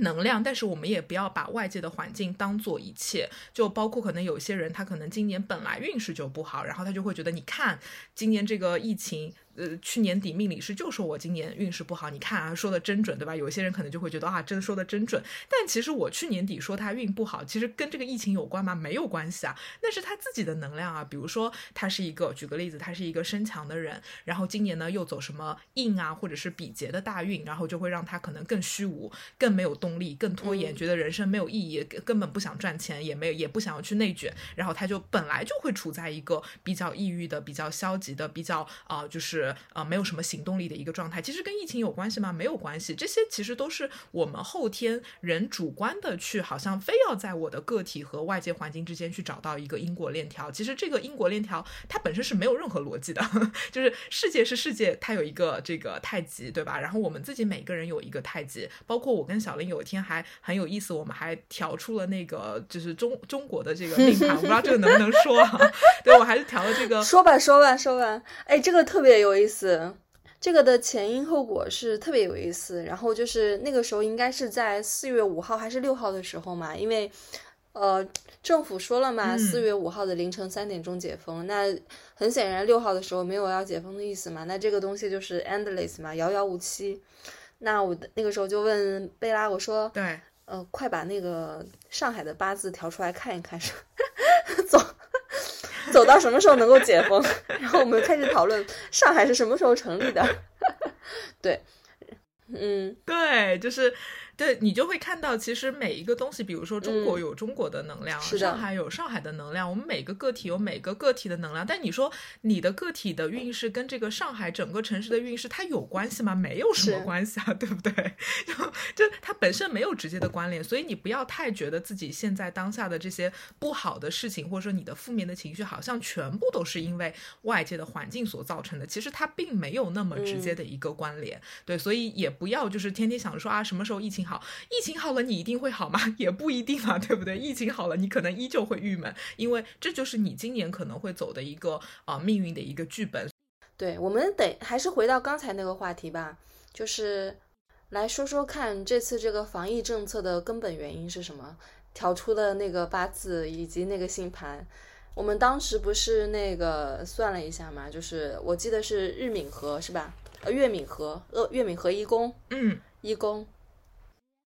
能量，但是我们也不要把外界的环境当做一切，就包括可能有些人，他可能今年本来运势就不好，然后他就会觉得，你看今年这个疫情。呃，去年底命理师就说我今年运势不好，你看啊，说的真准，对吧？有些人可能就会觉得啊，真说的真准。但其实我去年底说他运不好，其实跟这个疫情有关吗？没有关系啊，那是他自己的能量啊。比如说他是一个，举个例子，他是一个身强的人，然后今年呢又走什么印啊，或者是比劫的大运，然后就会让他可能更虚无，更没有动力，更拖延，觉得人生没有意义，根本不想赚钱，也没有也不想要去内卷，然后他就本来就会处在一个比较抑郁的、比较消极的、比较啊，就是。呃，没有什么行动力的一个状态，其实跟疫情有关系吗？没有关系，这些其实都是我们后天人主观的去，好像非要在我的个体和外界环境之间去找到一个因果链条。其实这个因果链条它本身是没有任何逻辑的，[LAUGHS] 就是世界是世界，它有一个这个太极，对吧？然后我们自己每个人有一个太极，包括我跟小林有一天还很有意思，我们还调出了那个就是中中国的这个命盘，我不知道这个能不能说，[LAUGHS] 对我还是调了这个，说吧说吧说吧，哎，这个特别有。意思，这个的前因后果是特别有意思。然后就是那个时候应该是在四月五号还是六号的时候嘛，因为呃政府说了嘛，四月五号的凌晨三点钟解封。那很显然六号的时候没有要解封的意思嘛，那这个东西就是 endless 嘛，遥遥无期。那我那个时候就问贝拉，我说，对，呃，快把那个上海的八字调出来看一看，走。[LAUGHS] 走到什么时候能够解封？然后我们开始讨论上海是什么时候成立的。[LAUGHS] 对，嗯，对，就是对你就会看到，其实每一个东西，比如说中国嗯有中国的能量，上海有上海的能量，我们每个个体有每个个体的能量。但你说你的个体的运势跟这个上海整个城市的运势，它有关系吗？没有什么关系啊，对不对？[LAUGHS] 就就它本身没有直接的关联，所以你不要太觉得自己现在当下的这些不好的事情，或者说你的负面的情绪，好像全部都是因为外界的环境所造成的。其实它并没有那么直接的一个关联。对，所以也不要就是天天想着说啊，什么时候疫情好？疫情好了，你一定会好吗？[LAUGHS] 也不一定嘛，对不对？疫情好了，你可能依旧会郁闷，因为这就是你今年可能会走的一个啊、呃命运的一个剧本。对，我们得还是回到刚才那个话题吧，就是来说说看这次这个防疫政策的根本原因是什么？调出的那个八字以及那个星盘，我们当时不是那个算了一下嘛，就是我记得是日冥合是吧？呃，月冥合，呃，月冥合一宫，嗯，一宫，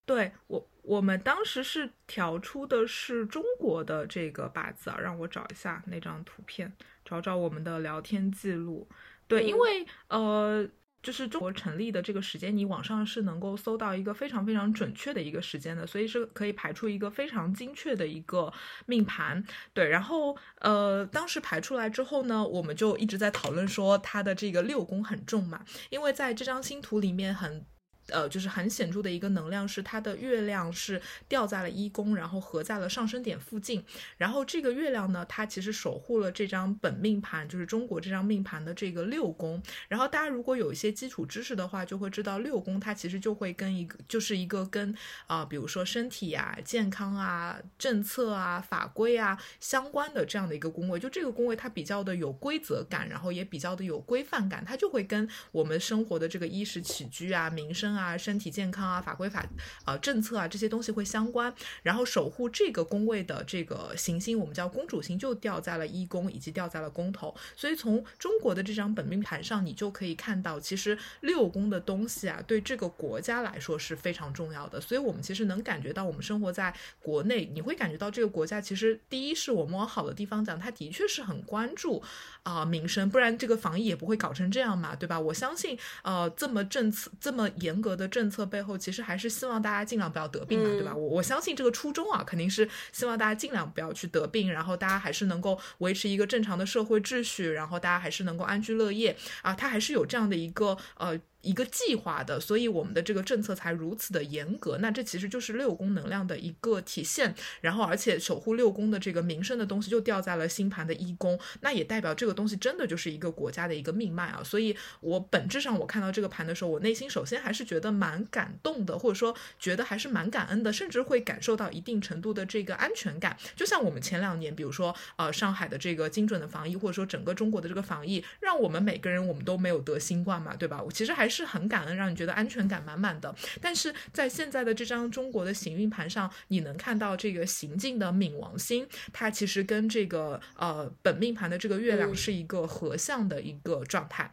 对我，我们当时是调出的是中国的这个八字啊，让我找一下那张图片，找找我们的聊天记录。对，因嗯为呃，就是中国成立的这个时间，你网上是能够搜到一个非常非常准确的一个时间的，所以是可以排出一个非常精确的一个命盘。对，然后呃，当时排出来之后呢，我们就一直在讨论说它的这个六宫很重嘛，因为在这张星图里面很。呃，就是很显著的一个能量是它的月亮是掉在了一宫，然后合在了上升点附近。然后这个月亮呢，它其实守护了这张本命盘，就是中国这张命盘的这个六宫。然后大家如果有一些基础知识的话，就会知道六宫它其实就会跟一个就是一个跟啊、比如说身体啊、健康啊、政策啊、法规啊相关的这样的一个宫位。就这个宫位它比较的有规则感，然后也比较的有规范感，它就会跟我们生活的这个衣食起居啊、民生啊、啊身体健康啊、法规法啊、政策啊这些东西会相关。然后守护这个宫位的这个行星，我们叫公主星，就掉在了一宫以及掉在了宫头。所以从中国的这张本命盘上，你就可以看到，其实六宫的东西啊，对这个国家来说是非常重要的。所以我们其实能感觉到，我们生活在国内，你会感觉到这个国家其实第一是我们往好的地方讲，它的确是很关注啊、民生，不然这个防疫也不会搞成这样嘛，对吧？我相信，呃，这么政策这么严格的政策背后，其实还是希望大家尽量不要得病嘛，对吧？嗯我我相信这个初衷啊，肯定是希望大家尽量不要去得病，然后大家还是能够维持一个正常的社会秩序，然后大家还是能够安居乐业啊，它还是有这样的一个呃。一个计划的，所以我们的这个政策才如此的严格。那这其实就是六宫能量的一个体现。然后，而且守护六宫的这个民生的东西就掉在了星盘的一宫，那也代表这个东西真的就是一个国家的一个命脉啊。所以我本质上我看到这个盘的时候，我内心首先还是觉得蛮感动的，或者说觉得还是蛮感恩的，甚至会感受到一定程度的这个安全感。就像我们前两年，比如说呃上海的这个精准的防疫，或者说整个中国的这个防疫，让我们每个人我们都没有得新冠嘛，对吧？我其实还是是很感恩，让你觉得安全感满满的。但是在现在的这张中国的行运盘上，你能看到这个行进的冥王星，它其实跟这个呃本命盘的这个月亮嗯是一个合相的一个状态。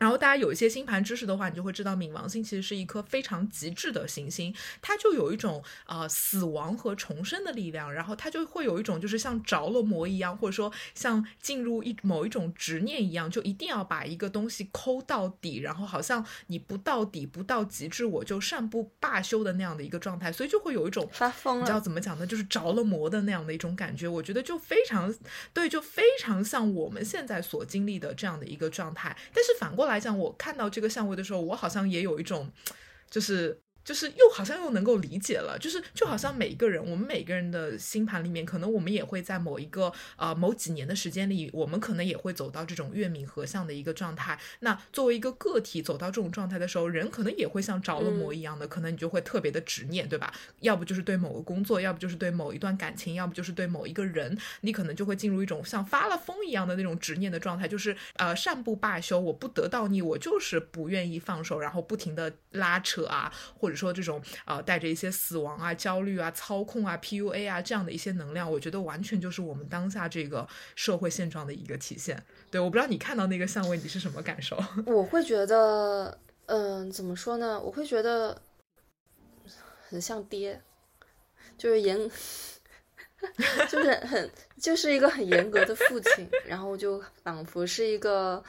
然后大家有一些星盘知识的话，你就会知道冥王星其实是一颗非常极致的行星，它就有一种呃死亡和重生的力量，然后它就会有一种就是像着了魔一样，或者说像进入一某一种执念一样，就一定要把一个东西抠到底，然后好像你不到底不到极致，我就善不罢休的那样的一个状态，所以就会有一种发疯你知道。怎么讲呢？就是着了魔的那样的一种感觉，我觉得就非常对，就非常像我们现在所经历的这样的一个状态。但是反过来来讲，我看到这个相位的时候，我好像也有一种，就是。就是又好像又能够理解了，就是就好像每一个人，我们每个人的星盘里面，可能我们也会在某一个呃某几年的时间里，我们可能也会走到这种月冥合相的一个状态。那作为一个个体走到这种状态的时候，人可能也会像着了魔一样的，可能你就会特别的执念，对吧？要不就是对某个工作，要不就是对某一段感情，要不就是对某一个人，你可能就会进入一种像发了疯一样的那种执念的状态，就是呃善不罢休，我不得到你，我就是不愿意放手，然后不停的拉扯啊，或者说这种呃带着一些死亡啊、焦虑啊、操控啊、PUA 啊这样的一些能量，我觉得完全就是我们当下这个社会现状的一个体现。对，我不知道你看到那个相位你是什么感受？[LAUGHS] [LAUGHS] 我会觉得，嗯、怎么说呢？我会觉得很像爹，就是严，[LAUGHS] 就是很，就是一个很严格的父亲，然后就仿佛是一个，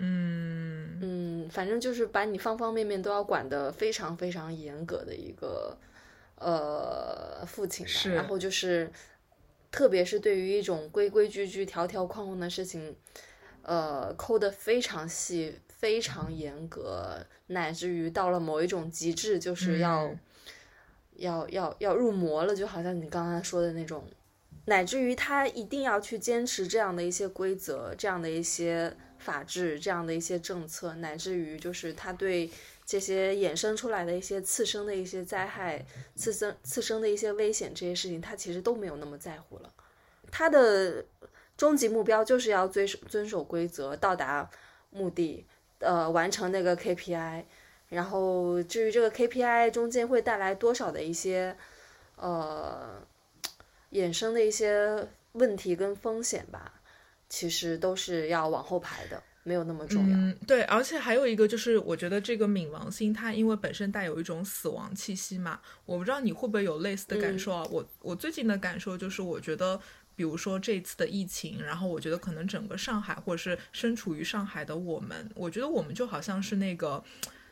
嗯。嗯，反正就是把你方方面面都要管得非常非常严格的一个呃父亲吧，然后就是特别是对于一种规规矩矩、条条框框的事情，呃，抠得非常细、非常严格，乃至于到了某一种极致，就是要、嗯。要要要入魔了，就好像你刚刚说的那种，乃至于他一定要去坚持这样的一些规则、这样的一些法治、这样的一些政策，乃至于就是他对这些衍生出来的一些次生的一些灾害、次生次生的一些危险这些事情，他其实都没有那么在乎了。他的终极目标就是要遵守遵守规则，到达目的，呃，完成那个 KPI。然后至于这个 KPI 中间会带来多少的一些呃衍生的一些问题跟风险吧，其实都是要往后排的，没有那么重要。嗯，对，而且还有一个就是，我觉得这个冥王星它因为本身带有一种死亡气息嘛，我不知道你会不会有类似的感受啊？我我最近的感受就是，我觉得。比如说这次的疫情，然后我觉得可能整个上海，或者是身处于上海的我们，我觉得我们就好像是那个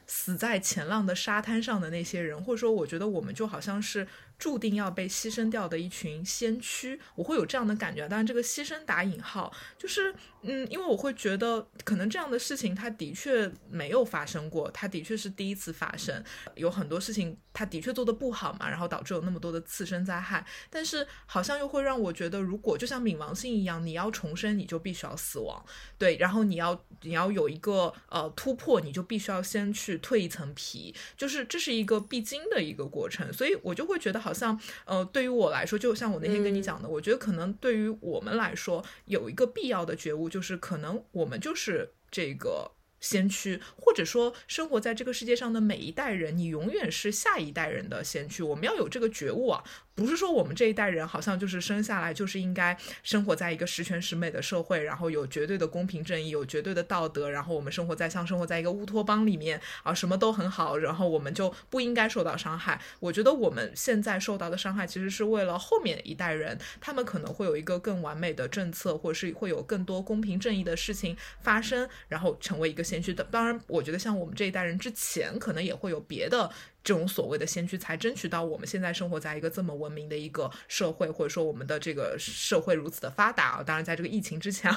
死在前浪的沙滩上的那些人，或者说，我觉得我们就好像是注定要被牺牲掉的一群先驱，我会有这样的感觉。当然，这个牺牲打引号，就是嗯，因为我会觉得，可能这样的事情它的确没有发生过，它的确是第一次发生，有很多事情它的确做的不好嘛，然后导致有那么多的次生灾害。但是好像又会让我觉得，如果就像冥王星一样，你要重生，你就必须要死亡，对，然后你要你要有一个呃突破，你就必须要先去蜕一层皮，就是这是一个必经的一个过程，所以我就会觉得像呃，对于我来说，就像我那天跟你讲的，我觉得可能对于我们来说，有一个必要的觉悟，就是可能我们就是这个。先驱，或者说生活在这个世界上的每一代人，你永远是下一代人的先驱。我们要有这个觉悟啊，不是说我们这一代人好像就是生下来就是应该生活在一个十全十美的社会，然后有绝对的公平正义，有绝对的道德，然后我们生活在像生活在一个乌托邦里面啊，什么都很好，然后我们就不应该受到伤害。我觉得我们现在受到的伤害，其实是为了后面一代人，他们可能会有一个更完美的政策，或者是会有更多公平正义的事情发生，然后成为一个先驱的。当然，我觉得像我们这一代人之前，可能也会有别的这种所谓的先驱，才争取到我们现在生活在一个这么文明的一个社会，或者说我们的这个社会如此的发达。当然，在这个疫情之前，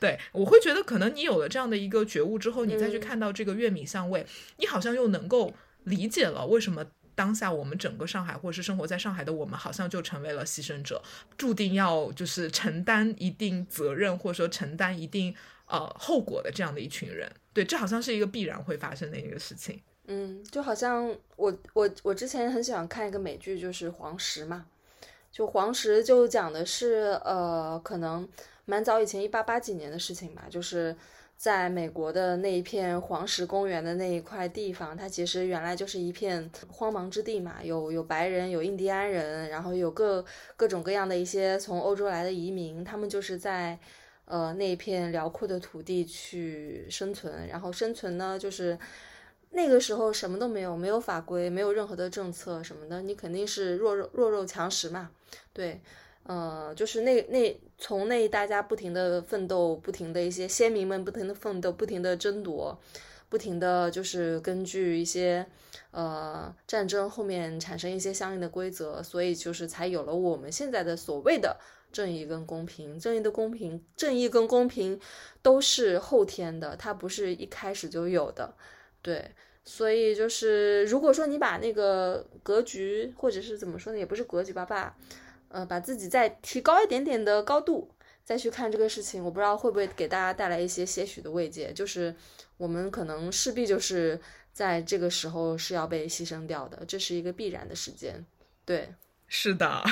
对我会觉得，可能你有了这样的一个觉悟之后，你再去看到这个月米相位，你好像又能够理解了为什么。当下我们整个上海，或者是生活在上海的我们，好像就成为了牺牲者，注定要就是承担一定责任，或者说承担一定呃后果的这样的一群人。对，这好像是一个必然会发生的一个事情。嗯，就好像我我我之前很喜欢看一个美剧，就是《黄石》嘛，就《黄石》就讲的是呃，可能蛮早以前一八八几年的事情吧，就是。在美国的那一片黄石公园的那一块地方，它其实原来就是一片荒茫之地嘛，有有白人，有印第安人，然后有各各种各样的一些从欧洲来的移民，他们就是在呃那一片辽阔的土地去生存，然后生存呢，就是那个时候什么都没有，没有法规，没有任何的政策什么的，你肯定是弱肉弱肉强食嘛，对。呃，就是那那从那大家不停的奋斗，不停的一些先民们不停的奋斗，不停的争夺，不停的就是根据一些呃战争后面产生一些相应的规则，所以就是才有了我们现在的所谓的正义跟公平。正义的公平，正义跟公平都是后天的，它不是一开始就有的。对，所以就是如果说你把那个格局，或者是怎么说呢，也不是格局吧，把。呃，把自己再提高一点点的高度，再去看这个事情，我不知道会不会给大家带来一些些许的慰藉。就是我们可能势必就是在这个时候是要被牺牲掉的，这是一个必然的时间。对，是的。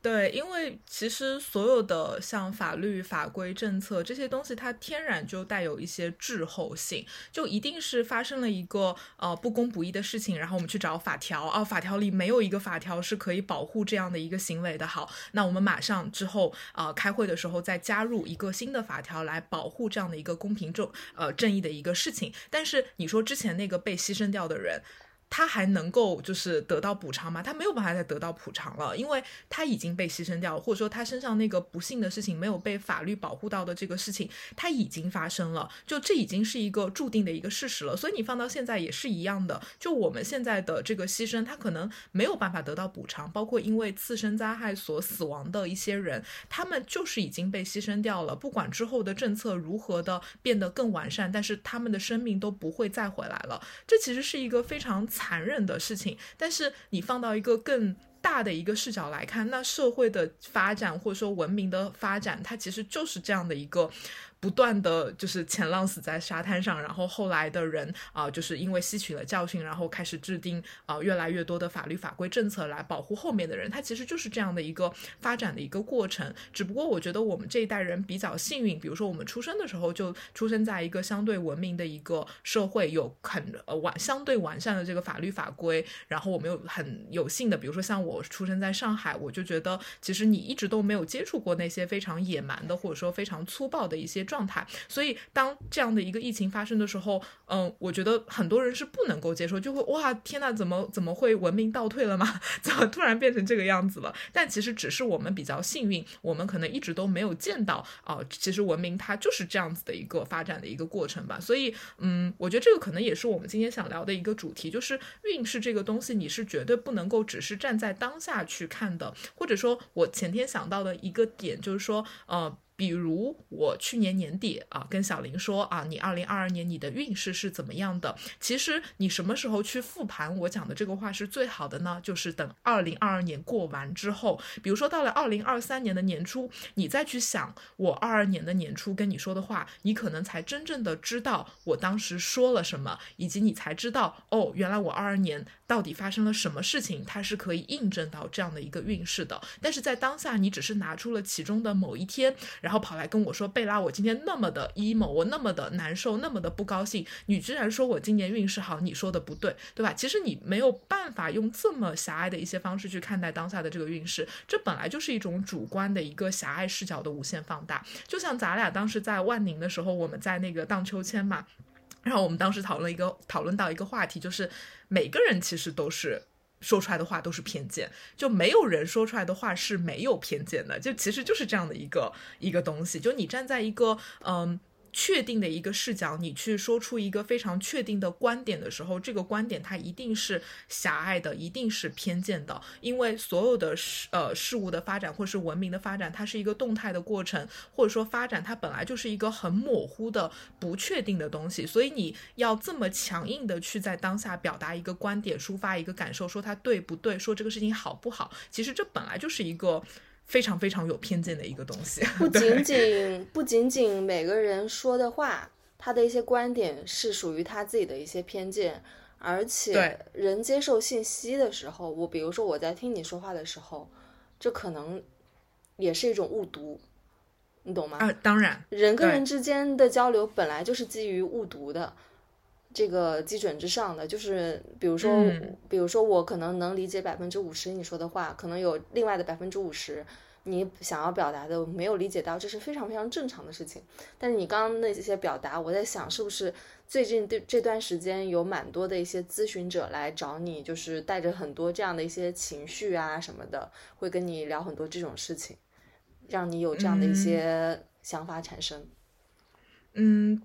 对，因为其实所有的像法律法规、政策这些东西，它天然就带有一些滞后性，就一定是发生了一个呃不公不义的事情，然后我们去找法条啊，法条里没有一个法条是可以保护这样的一个行为的。好，那我们马上之后啊开会的时候再加入一个新的法条来保护这样的一个公平正呃正义的一个事情。但是你说之前那个被牺牲掉的人。他还能够就是得到补偿吗？他没有办法再得到补偿了，因为他已经被牺牲掉了，或者说他身上那个不幸的事情没有被法律保护到的这个事情，他已经发生了，就这已经是一个注定的一个事实了。所以你放到现在也是一样的，就我们现在的这个牺牲，他可能没有办法得到补偿，包括因为次生灾害所死亡的一些人，他们就是已经被牺牲掉了。不管之后的政策如何的变得更完善，但是他们的生命都不会再回来了。这其实是一个非常。残忍的事情，但是你放到一个更大的一个视角来看，那社会的发展或者说文明的发展，它其实就是这样的一个。不断的就是前浪死在沙滩上，然后后来的人啊，就是因为吸取了教训，然后开始制定啊越来越多的法律法规政策来保护后面的人。它其实就是这样的一个发展的一个过程。只不过我觉得我们这一代人比较幸运，比如说我们出生的时候就出生在一个相对文明的一个社会，有很呃完相对完善的这个法律法规。然后我们有很有幸的，比如说像我出生在上海，我就觉得其实你一直都没有接触过那些非常野蛮的或者说非常粗暴的一些。状态，所以当这样的一个疫情发生的时候，嗯，我觉得很多人是不能够接受，就会哇，天呐，怎么怎么会文明倒退了吗？[LAUGHS] 怎么突然变成这个样子了？但其实只是我们比较幸运，我们可能一直都没有见到啊，其实文明它就是这样子的一个发展的一个过程吧。所以，嗯，我觉得这个可能也是我们今天想聊的一个主题，就是运势这个东西，你是绝对不能够只是站在当下去看的，或者说，我前天想到的一个点就是说，呃。比如我去年年底啊，跟小林说啊，你二零二二年你的运势是怎么样的？其实你什么时候去复盘我讲的这个话是最好的呢？就是等二零二二年过完之后，比如说到了二零二三年的年初，你再去想我二二年的年初跟你说的话，你可能才真正的知道我当时说了什么，以及你才知道哦，原来我二二年到底发生了什么事情，它是可以印证到这样的一个运势的。但是在当下，你只是拿出了其中的某一天。然后跑来跟我说：“贝拉，我今天那么的 emo，我那么的难受，那么的不高兴。你居然说我今年运势好，你说的不对，对吧？其实你没有办法用这么狭隘的一些方式去看待当下的这个运势，这本来就是一种主观的一个狭隘视角的无限放大。就像咱俩当时在万宁的时候，我们在那个荡秋千嘛，然后我们当时讨论一个讨论到一个话题，就是每个人其实都是。”说出来的话都是偏见，就没有人说出来的话是没有偏见的，就其实就是这样的一个一个东西，就你站在一个嗯。确定的一个视角，你去说出一个非常确定的观点的时候，这个观点它一定是狭隘的，一定是偏见的。因为所有的事呃事物的发展，或是文明的发展，它是一个动态的过程，或者说发展它本来就是一个很模糊的、不确定的东西。所以你要这么强硬的去在当下表达一个观点，抒发一个感受，说它对不对，说这个事情好不好，其实这本来就是一个。非常非常有偏见的一个东西，不仅仅不仅仅每个人说的话，他的一些观点是属于他自己的一些偏见，而且人接受信息的时候，我比如说我在听你说话的时候，这可能也是一种误读，你懂吗？啊，当然，人跟人之间的交流本来就是基于误读的。这个基准之上的，就是比如说，比如说我可能能理解百分之五十你说的话，可能有另外的百分之五十你想要表达的没有理解到，这是非常非常正常的事情。但是你刚刚那些表达，我在想是不是最近这这段时间有蛮多的一些咨询者来找你，就是带着很多这样的一些情绪啊什么的，会跟你聊很多这种事情，让你有这样的一些想法产生。嗯，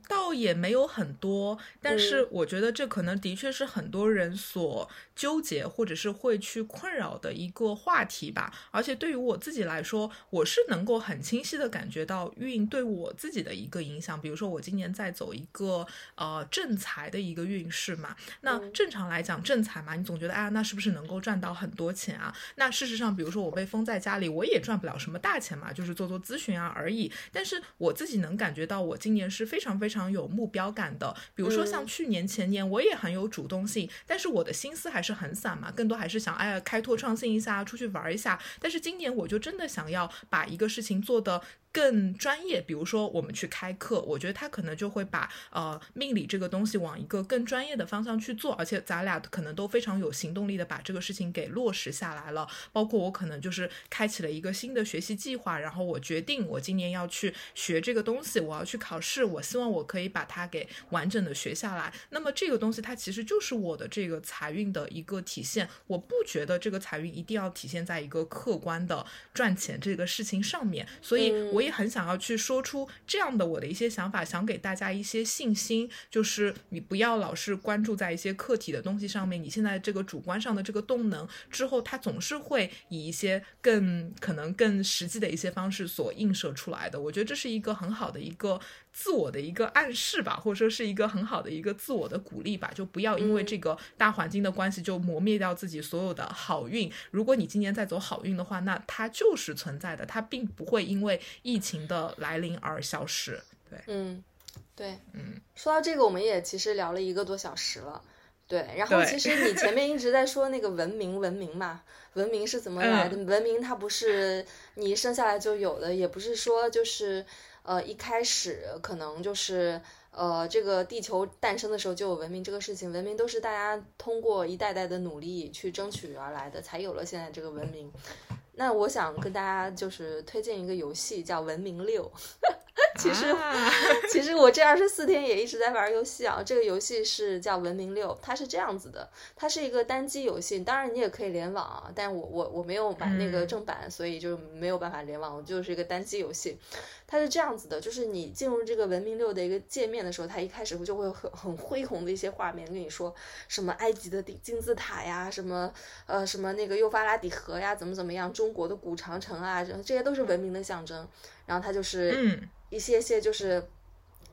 倒也没有很多，但是我觉得这可能的确是很多人所纠结或者是会去困扰的一个话题吧。而且对于我自己来说，我是能够很清晰的感觉到运对我自己的一个影响。比如说我今年在走一个呃正财的一个运势嘛，那正常来讲正财嘛，你总觉得哎，那是不是能够赚到很多钱啊？那事实上，比如说我被封在家里，我也赚不了什么大钱嘛，就是做做咨询啊而已。但是我自己能感觉到，我今年是。非常非常有目标感的，比如说像去年前年，我也很有主动性，但是我的心思还是很散嘛，更多还是想哎呀开拓创新一下，出去玩一下。但是今年我就真的想要把一个事情做的。更专业。比如说我们去开课，我觉得他可能就会把呃命理这个东西往一个更专业的方向去做，而且咱俩可能都非常有行动力的把这个事情给落实下来了。包括我可能就是开启了一个新的学习计划，然后我决定我今年要去学这个东西，我要去考试，我希望我可以把它给完整的学下来。那么这个东西它其实就是我的这个财运的一个体现。我不觉得这个财运一定要体现在一个客观的赚钱这个事情上面，所以我也很想要去说出这样的我的一些想法，想给大家一些信心，就是你不要老是关注在一些客体的东西上面，你现在这个主观上的这个动能之后，它总是会以一些更可能更实际的一些方式所映射出来的。我觉得这是一个很好的一个。自我的一个暗示吧，或者说是一个很好的一个自我的鼓励吧，就不要因为这个大环境的关系就磨灭掉自己所有的好运。如果你今年在走好运的话，那它就是存在的，它并不会因为疫情的来临而消失。对，嗯，对，嗯，说到这个，我们也其实聊了一个多小时了。对，然后其实你前面一直在说那个文明，文明嘛，文明是怎么来的？文明它不是你生下来就有的，也不是说就是。呃，一开始可能就是呃，这个地球诞生的时候就有文明这个事情，文明都是大家通过一代代的努力去争取而来的，才有了现在这个文明。那我想跟大家就是推荐一个游戏，叫《文明六》。[LAUGHS] 其实，[LAUGHS] 其实我这二十四天也一直在玩游戏啊。这个游戏是叫《文明六》，它是这样子的，它是一个单机游戏，当然你也可以联网啊。但我我我没有买那个正版，所以就没有办法联网，我就是一个单机游戏。它是这样子的，就是你进入这个文明六的一个界面的时候，它一开始就会很很恢宏的一些画面，跟你说什么埃及的金金字塔呀，什么呃什么那个幼发拉底河呀，怎么怎么样，中国的古长城啊，这这些都是文明的象征。然后它就是一些些就是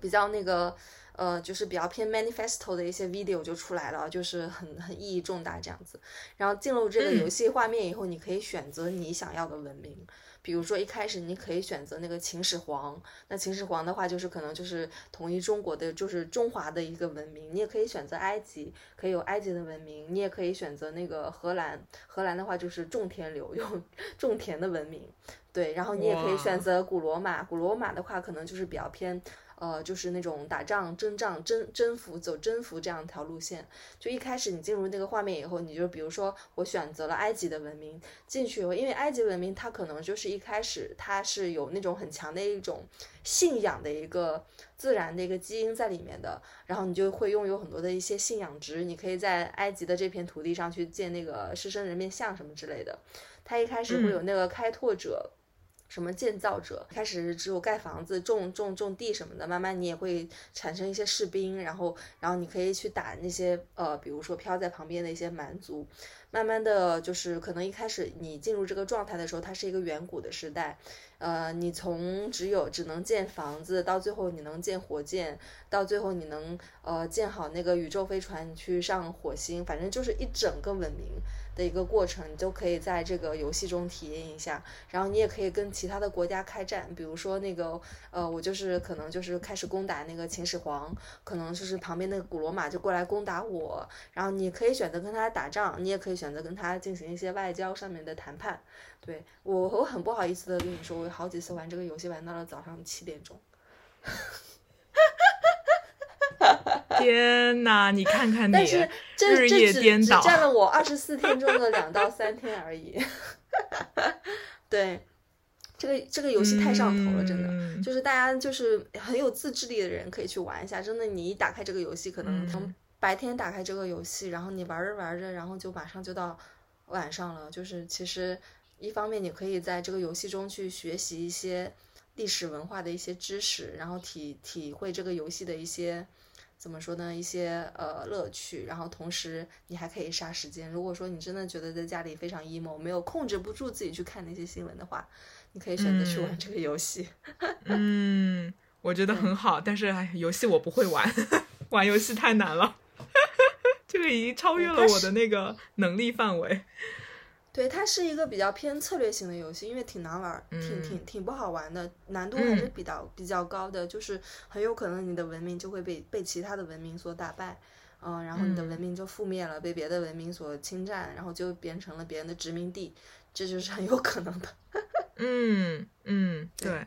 比较那个呃，就是比较偏 manifesto 的一些 video 就出来了，就是很很意义重大这样子。然后进入这个游戏画面以后，你可以选择你想要的文明。比如说一开始你可以选择那个秦始皇，那秦始皇的话就是可能就是统一中国的，就是中华的一个文明。你也可以选择埃及，可以有埃及的文明。你也可以选择那个荷兰，荷兰的话就是种田流，用种田的文明。对，然后你也可以选择古罗马，古罗马的话可能就是比较偏。呃，就是那种打仗、征战、征征服、走征服这样一条路线。就一开始你进入那个画面以后，你就比如说我选择了埃及的文明进去以后，因为埃及文明它可能就是一开始它是有那种很强的一种信仰的一个自然的一个基因在里面的，然后你就会拥有很多的一些信仰值，你可以在埃及的这片土地上去建那个狮身人面像什么之类的。它一开始会有那个开拓者。什么建造者开始只有盖房子、种种种地什么的，慢慢你也会产生一些士兵，然后然后你可以去打那些呃，比如说飘在旁边的一些蛮族。慢慢的就是可能一开始你进入这个状态的时候，它是一个远古的时代，呃，你从只有只能建房子，到最后你能建火箭，到最后你能呃建好那个宇宙飞船去上火星，反正就是一整个文明。的一个过程，你都可以在这个游戏中体验一下。然后你也可以跟其他的国家开战，比如说那个呃，我就是可能就是开始攻打那个秦始皇，可能就是旁边那个古罗马就过来攻打我。然后你可以选择跟他打仗，你也可以选择跟他进行一些外交上面的谈判。对我，我很不好意思的跟你说，我有好几次玩这个游戏玩到了早上七点钟。[LAUGHS] [LAUGHS] 天哪，你看看你，但是这日夜颠倒，只占了我二十四天中的两到三天而已。[LAUGHS] 对，这个这个游戏太上头了，真的，就是大家就是很有自制力的人可以去玩一下。真的，你一打开这个游戏，可能从白天打开这个游戏，然后你玩着玩着，然后就马上就到晚上了。就是其实一方面你可以在这个游戏中去学习一些历史文化的一些知识，然后体体会这个游戏的一些。怎么说呢？一些呃乐趣，然后同时你还可以杀时间。如果说你真的觉得在家里非常 emo，没有控制不住自己去看那些新闻的话，你可以选择去玩这个游戏。[LAUGHS] 嗯，我觉得很好，但是游戏我不会玩，[LAUGHS] 玩游戏太难了，[LAUGHS] 这个已经超越了我的那个能力范围。对，它是一个比较偏策略型的游戏，因为挺难玩，挺挺挺不好玩的，难度还是比较比较高的，就是很有可能你的文明就会被被其他的文明所打败，嗯，然后你的文明就覆灭了，被别的文明所侵占，然后就变成了别人的殖民地，这就是很有可能的。[LAUGHS] 嗯嗯，对。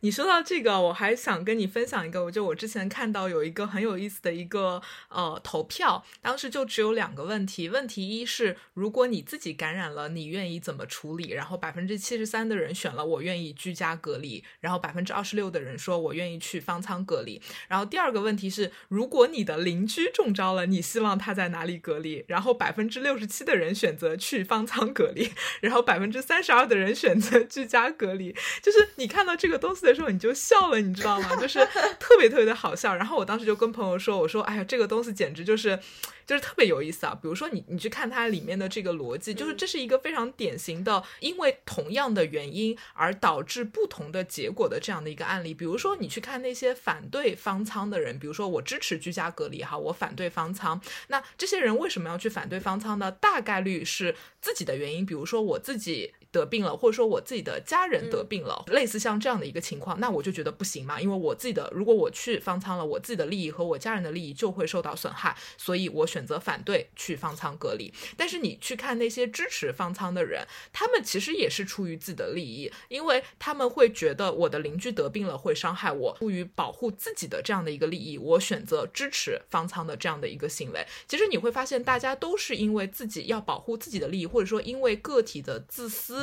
你说到这个，我还想跟你分享一个，我就我之前看到有一个很有意思的一个呃投票，当时就只有两个问题，问题一是如果你自己感染了，你愿意怎么处理？然后百分之七十三的人选了我愿意居家隔离，然后百分之二十六的人说我愿意去方舱隔离。然后第二个问题是，如果你的邻居中招了，你希望他在哪里隔离？然后百分之六十七的人选择去方舱隔离，然后百分之三十二的人选择居家隔离。就是你看到这个都东西的时候，你就笑了，你知道吗？就是特别特别的好笑。然后我当时就跟朋友说：“我说，哎呀，这个东西简直就是。”就是特别有意思啊，比如说你你去看它里面的这个逻辑，就是这是一个非常典型的，因为同样的原因而导致不同的结果的这样的一个案例。比如说你去看那些反对方舱的人，比如说我支持居家隔离哈，我反对方舱，那这些人为什么要去反对方舱呢？大概率是自己的原因，比如说我自己。得病了，或者说我自己的家人得病了，类似像这样的一个情况，那我就觉得不行嘛，因为我自己的，如果我去方舱了，我自己的利益和我家人的利益就会受到损害，所以我选择反对去方舱隔离。但是你去看那些支持方舱的人，他们其实也是出于自己的利益，因为他们会觉得我的邻居得病了会伤害我，出于保护自己的这样的一个利益，我选择支持方舱的这样的一个行为。其实你会发现，大家都是因为自己要保护自己的利益，或者说因为个体的自私。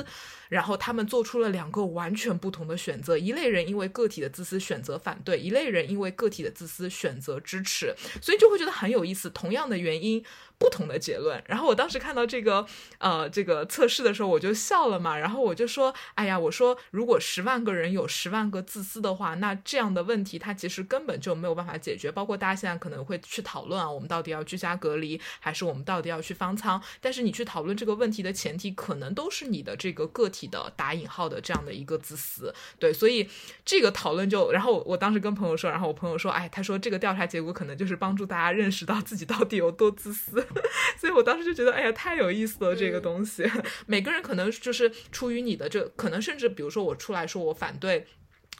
然后他们做出了两个完全不同的选择，一类人因为个体的自私选择反对，一类人因为个体的自私选择支持，所以就会觉得很有意思。同样的原因。不同的结论。然后我当时看到这个呃这个测试的时候，我就笑了嘛。然后我就说：“哎呀，我说如果十万个人有十万个自私的话，那这样的问题它其实根本就没有办法解决。包括大家现在可能会去讨论啊，我们到底要居家隔离，还是我们到底要去方舱？但是你去讨论这个问题的前提，可能都是你的这个个体的打引号的这样的一个自私。对，所以这个讨论就，然后我当时跟朋友说，然后我朋友说：，哎，他说这个调查结果可能就是帮助大家认识到自己到底有多自私。” [LAUGHS] 所以我当时就觉得，哎呀，太有意思了，这个东西，[LAUGHS] 每个人可能就是出于你的这，可能甚至比如说我出来说我反对。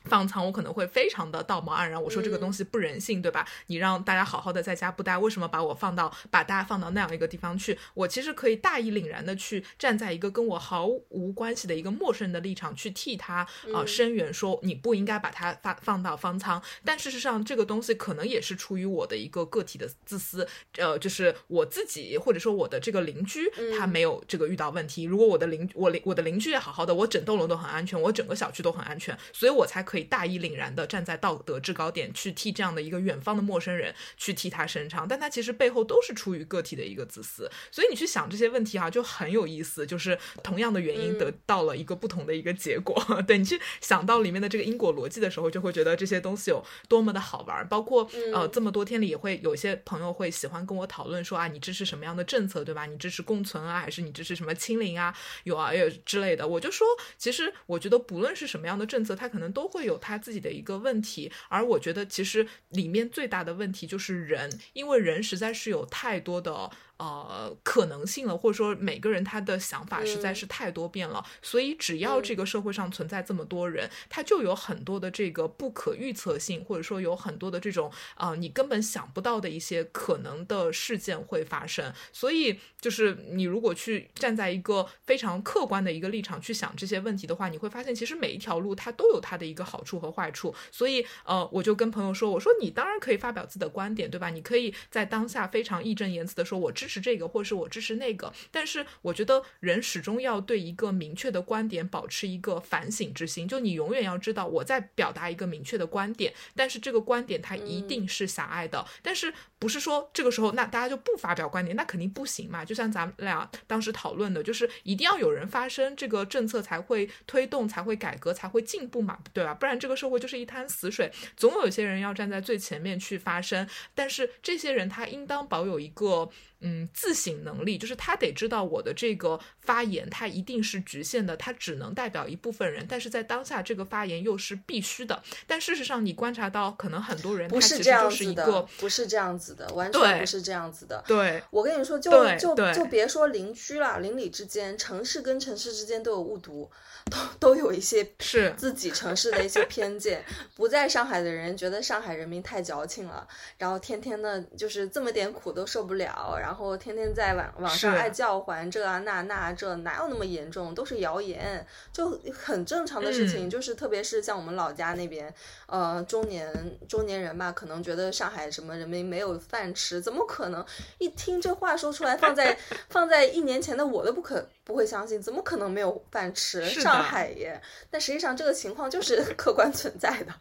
方仓我可能会非常的道貌岸然，我说这个东西不人性，对吧？你让大家好好的在家不待，为什么把我放到把大家放到那样一个地方去？我其实可以大义凛然的去站在一个跟我毫无关系的一个陌生人的立场去替他啊声援，说你不应该把他放放到方舱。但事实上，这个东西可能也是出于我的一个个体的自私，呃，就是我自己或者说我的这个邻居他没有这个遇到问题。如果我的邻我邻我的邻居也好好的，我整栋楼都很安全，我整个小区都很安全，所以我才可以。可以大义凛然的站在道德制高点去替这样的一个远方的陌生人去替他伸张，但他其实背后都是出于个体的一个自私，所以你去想这些问题哈，就很有意思，就是同样的原因得到了一个不同的一个结果。[LAUGHS] 对你去想到里面的这个因果逻辑的时候，就会觉得这些东西有多么的好玩。包括呃这么多天里也会有些朋友会喜欢跟我讨论说啊，你支持什么样的政策，对吧？你支持共存啊，还是你支持什么清零啊？有啊有之类的。我就说，其实我觉得不论是什么样的政策，它可能都会。有他自己的一个问题，而我觉得其实里面最大的问题就是人，因为人实在是有太多的。呃，可能性了，或者说每个人他的想法实在是太多变了，所以只要这个社会上存在这么多人，他就有很多的这个不可预测性，或者说有很多的这种呃你根本想不到的一些可能的事件会发生。所以就是你如果去站在一个非常客观的一个立场去想这些问题的话，你会发现其实每一条路它都有它的一个好处和坏处。所以呃，我就跟朋友说，我说你当然可以发表自己的观点，对吧？你可以在当下非常义正言辞的说，我支。支持这个，或者是我支持那个，但是我觉得人始终要对一个明确的观点保持一个反省之心。就你永远要知道，我在表达一个明确的观点，但是这个观点它一定是狭隘的。但是不是说这个时候那大家就不发表观点，那肯定不行嘛。就像咱们俩当时讨论的，就是一定要有人发声，这个政策才会推动，才会改革，才会进步嘛，对吧？不然这个社会就是一滩死水。总有一些人要站在最前面去发声，但是这些人他应当保有一个。嗯，自省能力就是他得知道我的这个发言，它一定是局限的，它只能代表一部分人。但是在当下，这个发言又是必须的。但事实上，你观察到，可能很多人不是这样子的，不是这样子的，完全不是这样子的。对，我跟你说，就就就别说邻居了，邻里之间，城市跟城市之间都有误读。都都有一些是自己城市的一些偏见，不在上海的人觉得上海人民太矫情了，然后天天的就是这么点苦都受不了，然后天天在网网上爱叫唤这啊那那这哪有那么严重，都是谣言，就很正常的事情。就是特别是像我们老家那边，呃，中年中年人吧，可能觉得上海什么人民没有饭吃，怎么可能？一听这话说出来，放在放在一年前的我都不可不会相信，怎么可能没有饭吃？上海耶！但实际上这个情况就是 [LAUGHS] 客观存在的。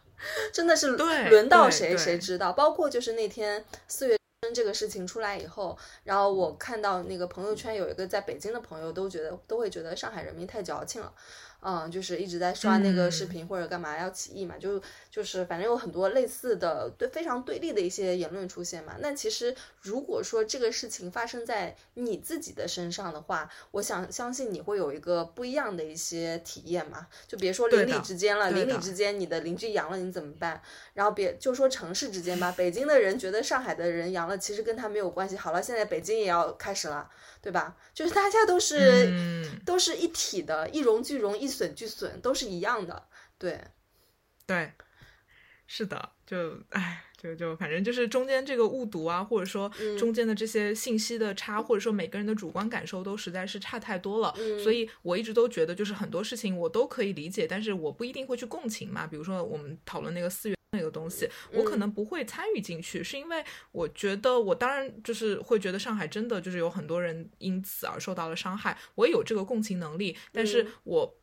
真的是轮到谁谁知道，包括就是那天四月这个事情出来以后，然后我看到那个朋友圈有一个在北京的朋友都觉得都会觉得上海人民太矫情了。嗯，就是一直在刷那个视频或者干嘛要起义嘛，就就是反正有很多类似的对非常对立的一些言论出现嘛。那其实如果说这个事情发生在你自己的身上的话，我想相信你会有一个不一样的一些体验嘛。就别说邻里之间了，邻里之间你的邻居阳了你怎么办？然后别就说城市之间吧，北京的人觉得上海的人阳了，其实跟他没有关系。好了，现在北京也要开始了。对吧？就是大家都是都是一体的，一荣俱荣，一损俱损，都是一样的。对，对，是的，就唉，就就反正就是中间这个误读啊，或者说中间的这些信息的差，或者说每个人的主观感受都实在是差太多了。所以我一直都觉得，就是很多事情我都可以理解，但是我不一定会去共情嘛。比如说我们讨论那个四月。那个东西，我可能不会参与进去，是因为我觉得我当然就是会觉得上海真的就是有很多人因此而受到了伤害，我也有这个共情能力，但是我。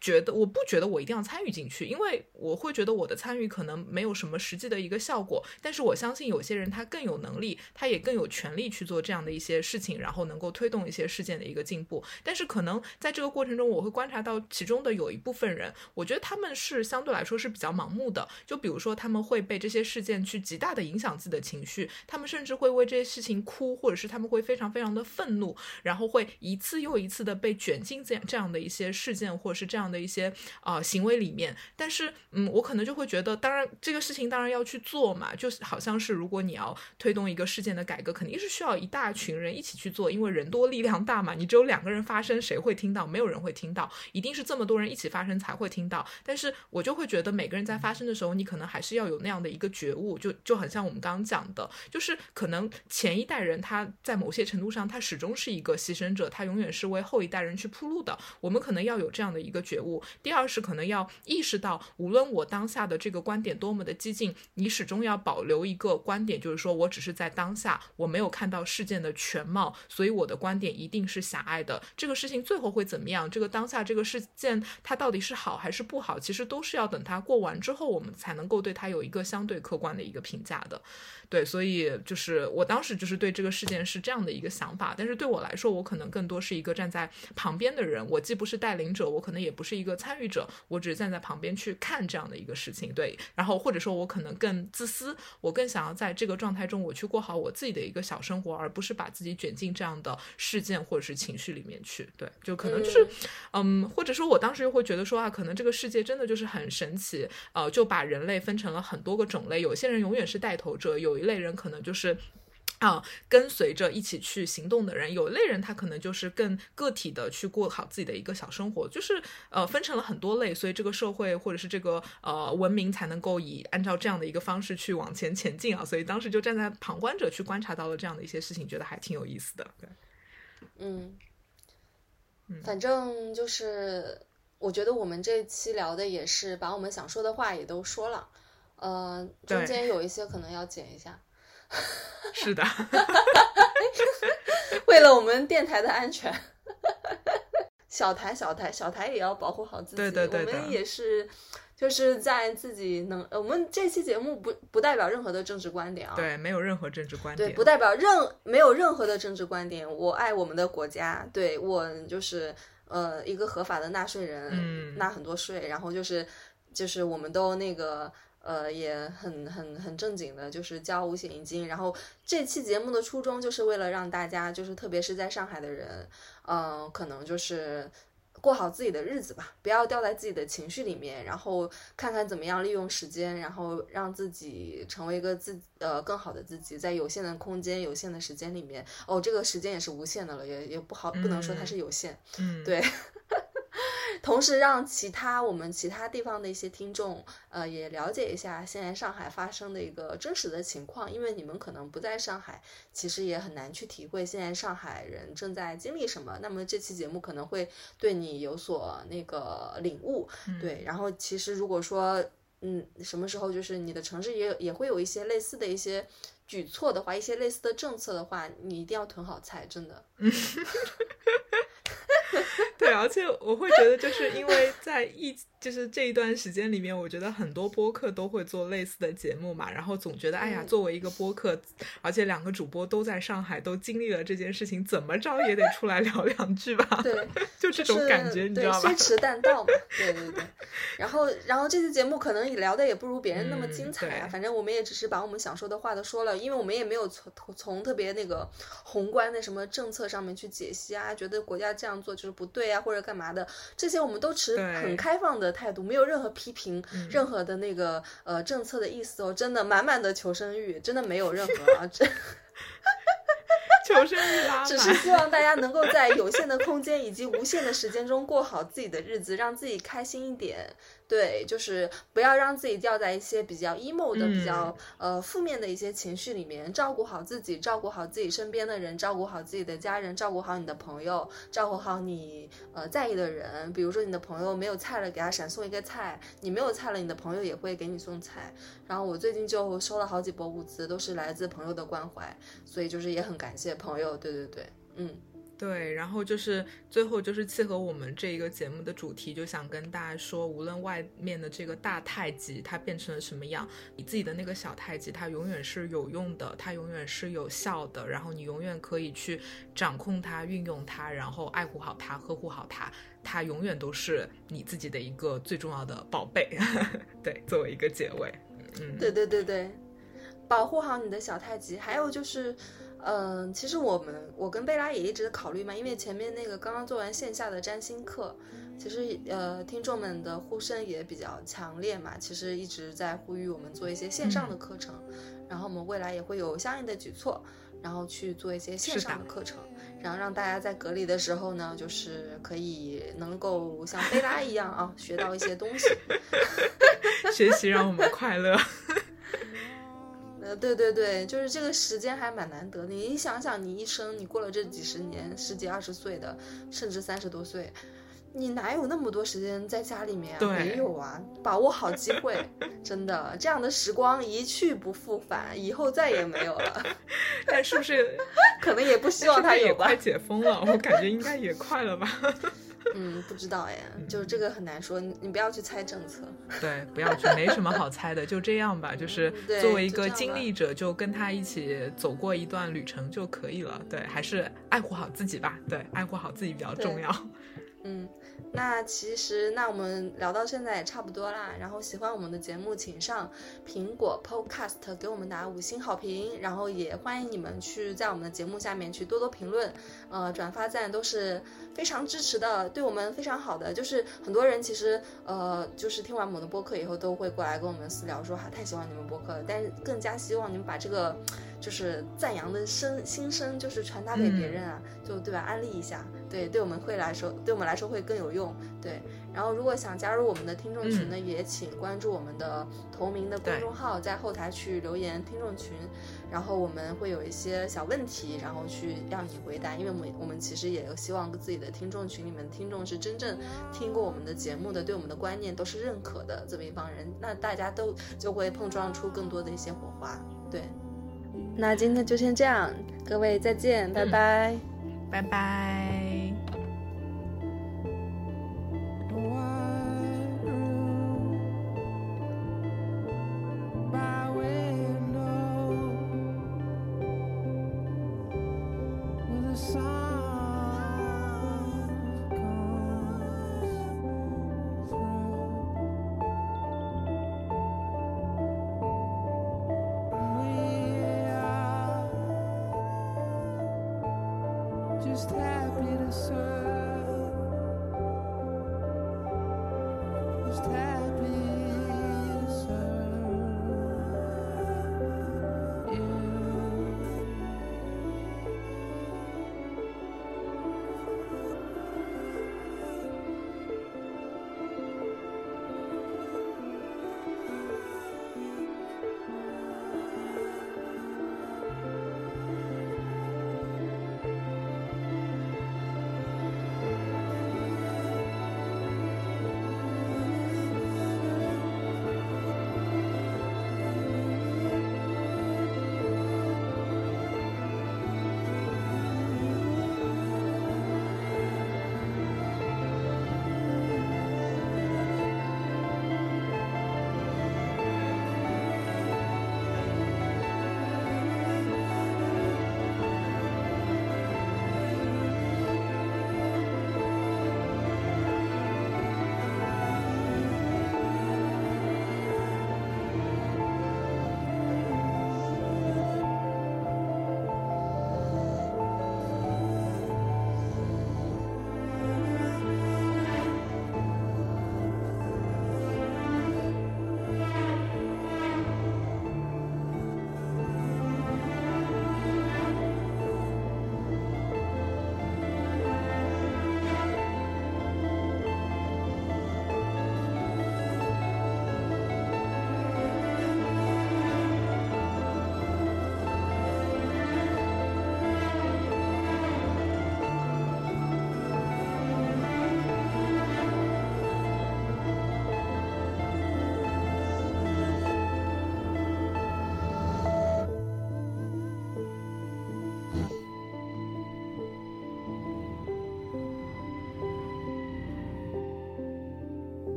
觉得我不觉得我一定要参与进去，因为我会觉得我的参与可能没有什么实际的一个效果。但是我相信有些人他更有能力，他也更有权利去做这样的一些事情，然后能够推动一些事件的一个进步。但是可能在这个过程中，我会观察到其中的有一部分人，我觉得他们是相对来说是比较盲目的。就比如说他们会被这些事件去极大的影响自己的情绪，他们甚至会为这些事情哭，或者是他们会非常非常的愤怒，然后会一次又一次的被卷进这样这样的一些事件，或者是这样。这样的一些啊行为里面，但是嗯，我可能就会觉得，当然这个事情当然要去做嘛，就是好像是如果你要推动一个事件的改革，肯定是需要一大群人一起去做，因为人多力量大嘛。你只有两个人发声，谁会听到？没有人会听到，一定是这么多人一起发声才会听到。但是我就会觉得，每个人在发声的时候，你可能还是要有那样的一个觉悟，就就很像我们刚刚讲的，就是可能前一代人他在某些程度上，他始终是一个牺牲者，他永远是为后一代人去铺路的。我们可能要有这样的一个觉。悟。第二是可能要意识到，无论我当下的这个观点多么的激进，你始终要保留一个观点，就是说我只是在当下，我没有看到事件的全貌，所以我的观点一定是狭隘的。这个事情最后会怎么样？这个当下这个事件它到底是好还是不好？其实都是要等它过完之后，我们才能够对它有一个相对客观的一个评价的。对，所以就是我当时就是对这个事件是这样的一个想法，但是对我来说，我可能更多是一个站在旁边的人，我既不是带领者，我可能也不是一个参与者，我只是站在旁边去看这样的一个事情。对，然后或者说我可能更自私，我更想要在这个状态中，我去过好我自己的一个小生活，而不是把自己卷进这样的事件或者是情绪里面去。对，就可能就是，嗯，或者说我当时又会觉得说啊，可能这个世界真的就是很神奇，呃，就把人类分成了很多个种类，有些人永远是带头者，有。一类人可能就是啊，跟随着一起去行动的人；有一类人他可能就是更个体的去过好自己的一个小生活，就是呃分成了很多类，所以这个社会或者是这个呃文明才能够以按照这样的一个方式去往前前进啊。所以当时就站在旁观者去观察到了这样的一些事情，觉得还挺有意思的。对，嗯，反正就是我觉得我们这期聊的也是把我们想说的话也都说了。呃，中间有一些可能要剪一下，[LAUGHS] 是的，[LAUGHS] 为了我们电台的安全，[LAUGHS] 小台小台小台也要保护好自己。对对对，我们也是，就是在自己能，我们这期节目不不代表任何的政治观点啊，对，没有任何政治观点，对，不代表任没有任何的政治观点。我爱我们的国家，对我就是呃一个合法的纳税人，嗯纳很多税，然后就是就是我们都那个。呃，也很很很正经的，就是交五险一金。然后这期节目的初衷就是为了让大家，就是特别是在上海的人，嗯，可能就是过好自己的日子吧，不要掉在自己的情绪里面，然后看看怎么样利用时间，然后让自己成为一个自呃更好的自己，在有限的空间、有限的时间里面。哦，这个时间也是无限的了，也也不好不能说它是有限。嗯，对。[LAUGHS] 同时让其他我们其他地方的一些听众，呃，也了解一下现在上海发生的一个真实的情况，因为你们可能不在上海，其实也很难去体会现在上海人正在经历什么。那么这期节目可能会对你有所那个领悟，对。然后其实如果说，嗯，什么时候就是你的城市也也会有一些类似的一些举措的话，一些类似的政策的话，你一定要囤好菜，真的。[LAUGHS] 对，而且我会觉得，就是因为在疫。就是这一段时间里面，我觉得很多播客都会做类似的节目嘛，然后总觉得，哎呀，作为一个播客，而且两个主播都在上海，都经历了这件事情，怎么着也得出来聊两句吧。对，[LAUGHS] 就这种感觉，你知道吧？对，[LAUGHS] 虽迟但到嘛。对对对。然后，然后这期节目可能聊的也不如别人那么精彩啊。反正我们也只是把我们想说的话都说了，因为我们也没有从从特别那个宏观的什么政策上面去解析啊，觉得国家这样做就是不对啊，或者干嘛的，这些我们都持很开放的。态度没有任何批评，任何的那个呃政策的意思哦，真的满满的求生欲，真的没有任何啊，这 [LAUGHS] 求生欲拉只是希望大家能够在有限的空间以及无限的时间中过好自己的日子，让自己开心一点。对，就是不要让自己掉在一些比较 emo 的、比较呃负面的一些情绪里面，照顾好自己，照顾好自己身边的人，照顾好自己的家人，照顾好你的朋友，照顾好你呃在意的人。比如说你的朋友没有菜了，给他闪送一个菜；你没有菜了，你的朋友也会给你送菜。然后我最近就收了好几波物资，都是来自朋友的关怀，所以就是也很感谢朋友。对对对，嗯。对，然后就是最后就是契合我们这一个节目的主题，就想跟大家说，无论外面的这个大太极它变成了什么样，你自己的那个小太极它永远是有用的，它永远是有效的，然后你永远可以去掌控它、运用它，然后爱护好它、呵护好它，它永远都是你自己的一个最重要的宝贝。[LAUGHS] 对，作为一个结尾，嗯，对对对对，保护好你的小太极，还有就是。嗯，其实我们我跟贝拉也一直考虑嘛，因为前面那个刚刚做完线下的占星课，其实呃听众们的呼声也比较强烈嘛，其实一直在呼吁我们做一些线上的课程，然后我们未来也会有相应的举措，然后去做一些线上的课程，然后让大家在隔离的时候呢，就是可以能够像贝拉一样啊，学到一些东西，[LAUGHS] 学习让我们快乐。[LAUGHS] 呃，对对对，就是这个时间还蛮难得的。你想想，你一生你过了这几十年，十几二十岁的，甚至三十多岁，你哪有那么多时间在家里面？没有啊，把握好机会，真的，这样的时光一去不复返，以后再也没有了。[LAUGHS] 但是不是？可能也不希望他有吧。快解封了，我感觉应该也快了吧。[LAUGHS] [LAUGHS] 嗯，不知道哎，就是这个很难说，你你不要去猜政策。对，不要去，没什么好猜的，就这样吧。就是作为一个经历者，就跟他一起走过一段旅程就可以了。对，还是爱护好自己吧。对，爱护好自己比较重要。[LAUGHS] 嗯。那其实，那我们聊到现在也差不多啦。然后喜欢我们的节目，请上苹果 Podcast 给我们打五星好评。然后也欢迎你们去在我们的节目下面去多多评论，呃，转发赞都是非常支持的，对我们非常好的。就是很多人其实，呃，就是听完我们的播客以后，都会过来跟我们私聊说，哈，太喜欢你们播客了。但是更加希望你们把这个。就是赞扬的声心声，就是传达给别人啊，就对吧？安利一下，对，对我们会来说，对我们来说会更有用，对。然后如果想加入我们的听众群呢，也请关注我们的同名的公众号，在后台去留言听众群，然后我们会有一些小问题，然后去让你回答，因为我们我们其实也希望自己的听众群里面听众是真正听过我们的节目的，对我们的观念都是认可的这么一帮人，那大家都就会碰撞出更多的一些火花，对。那今天就先这样，各位再见，拜拜，拜拜。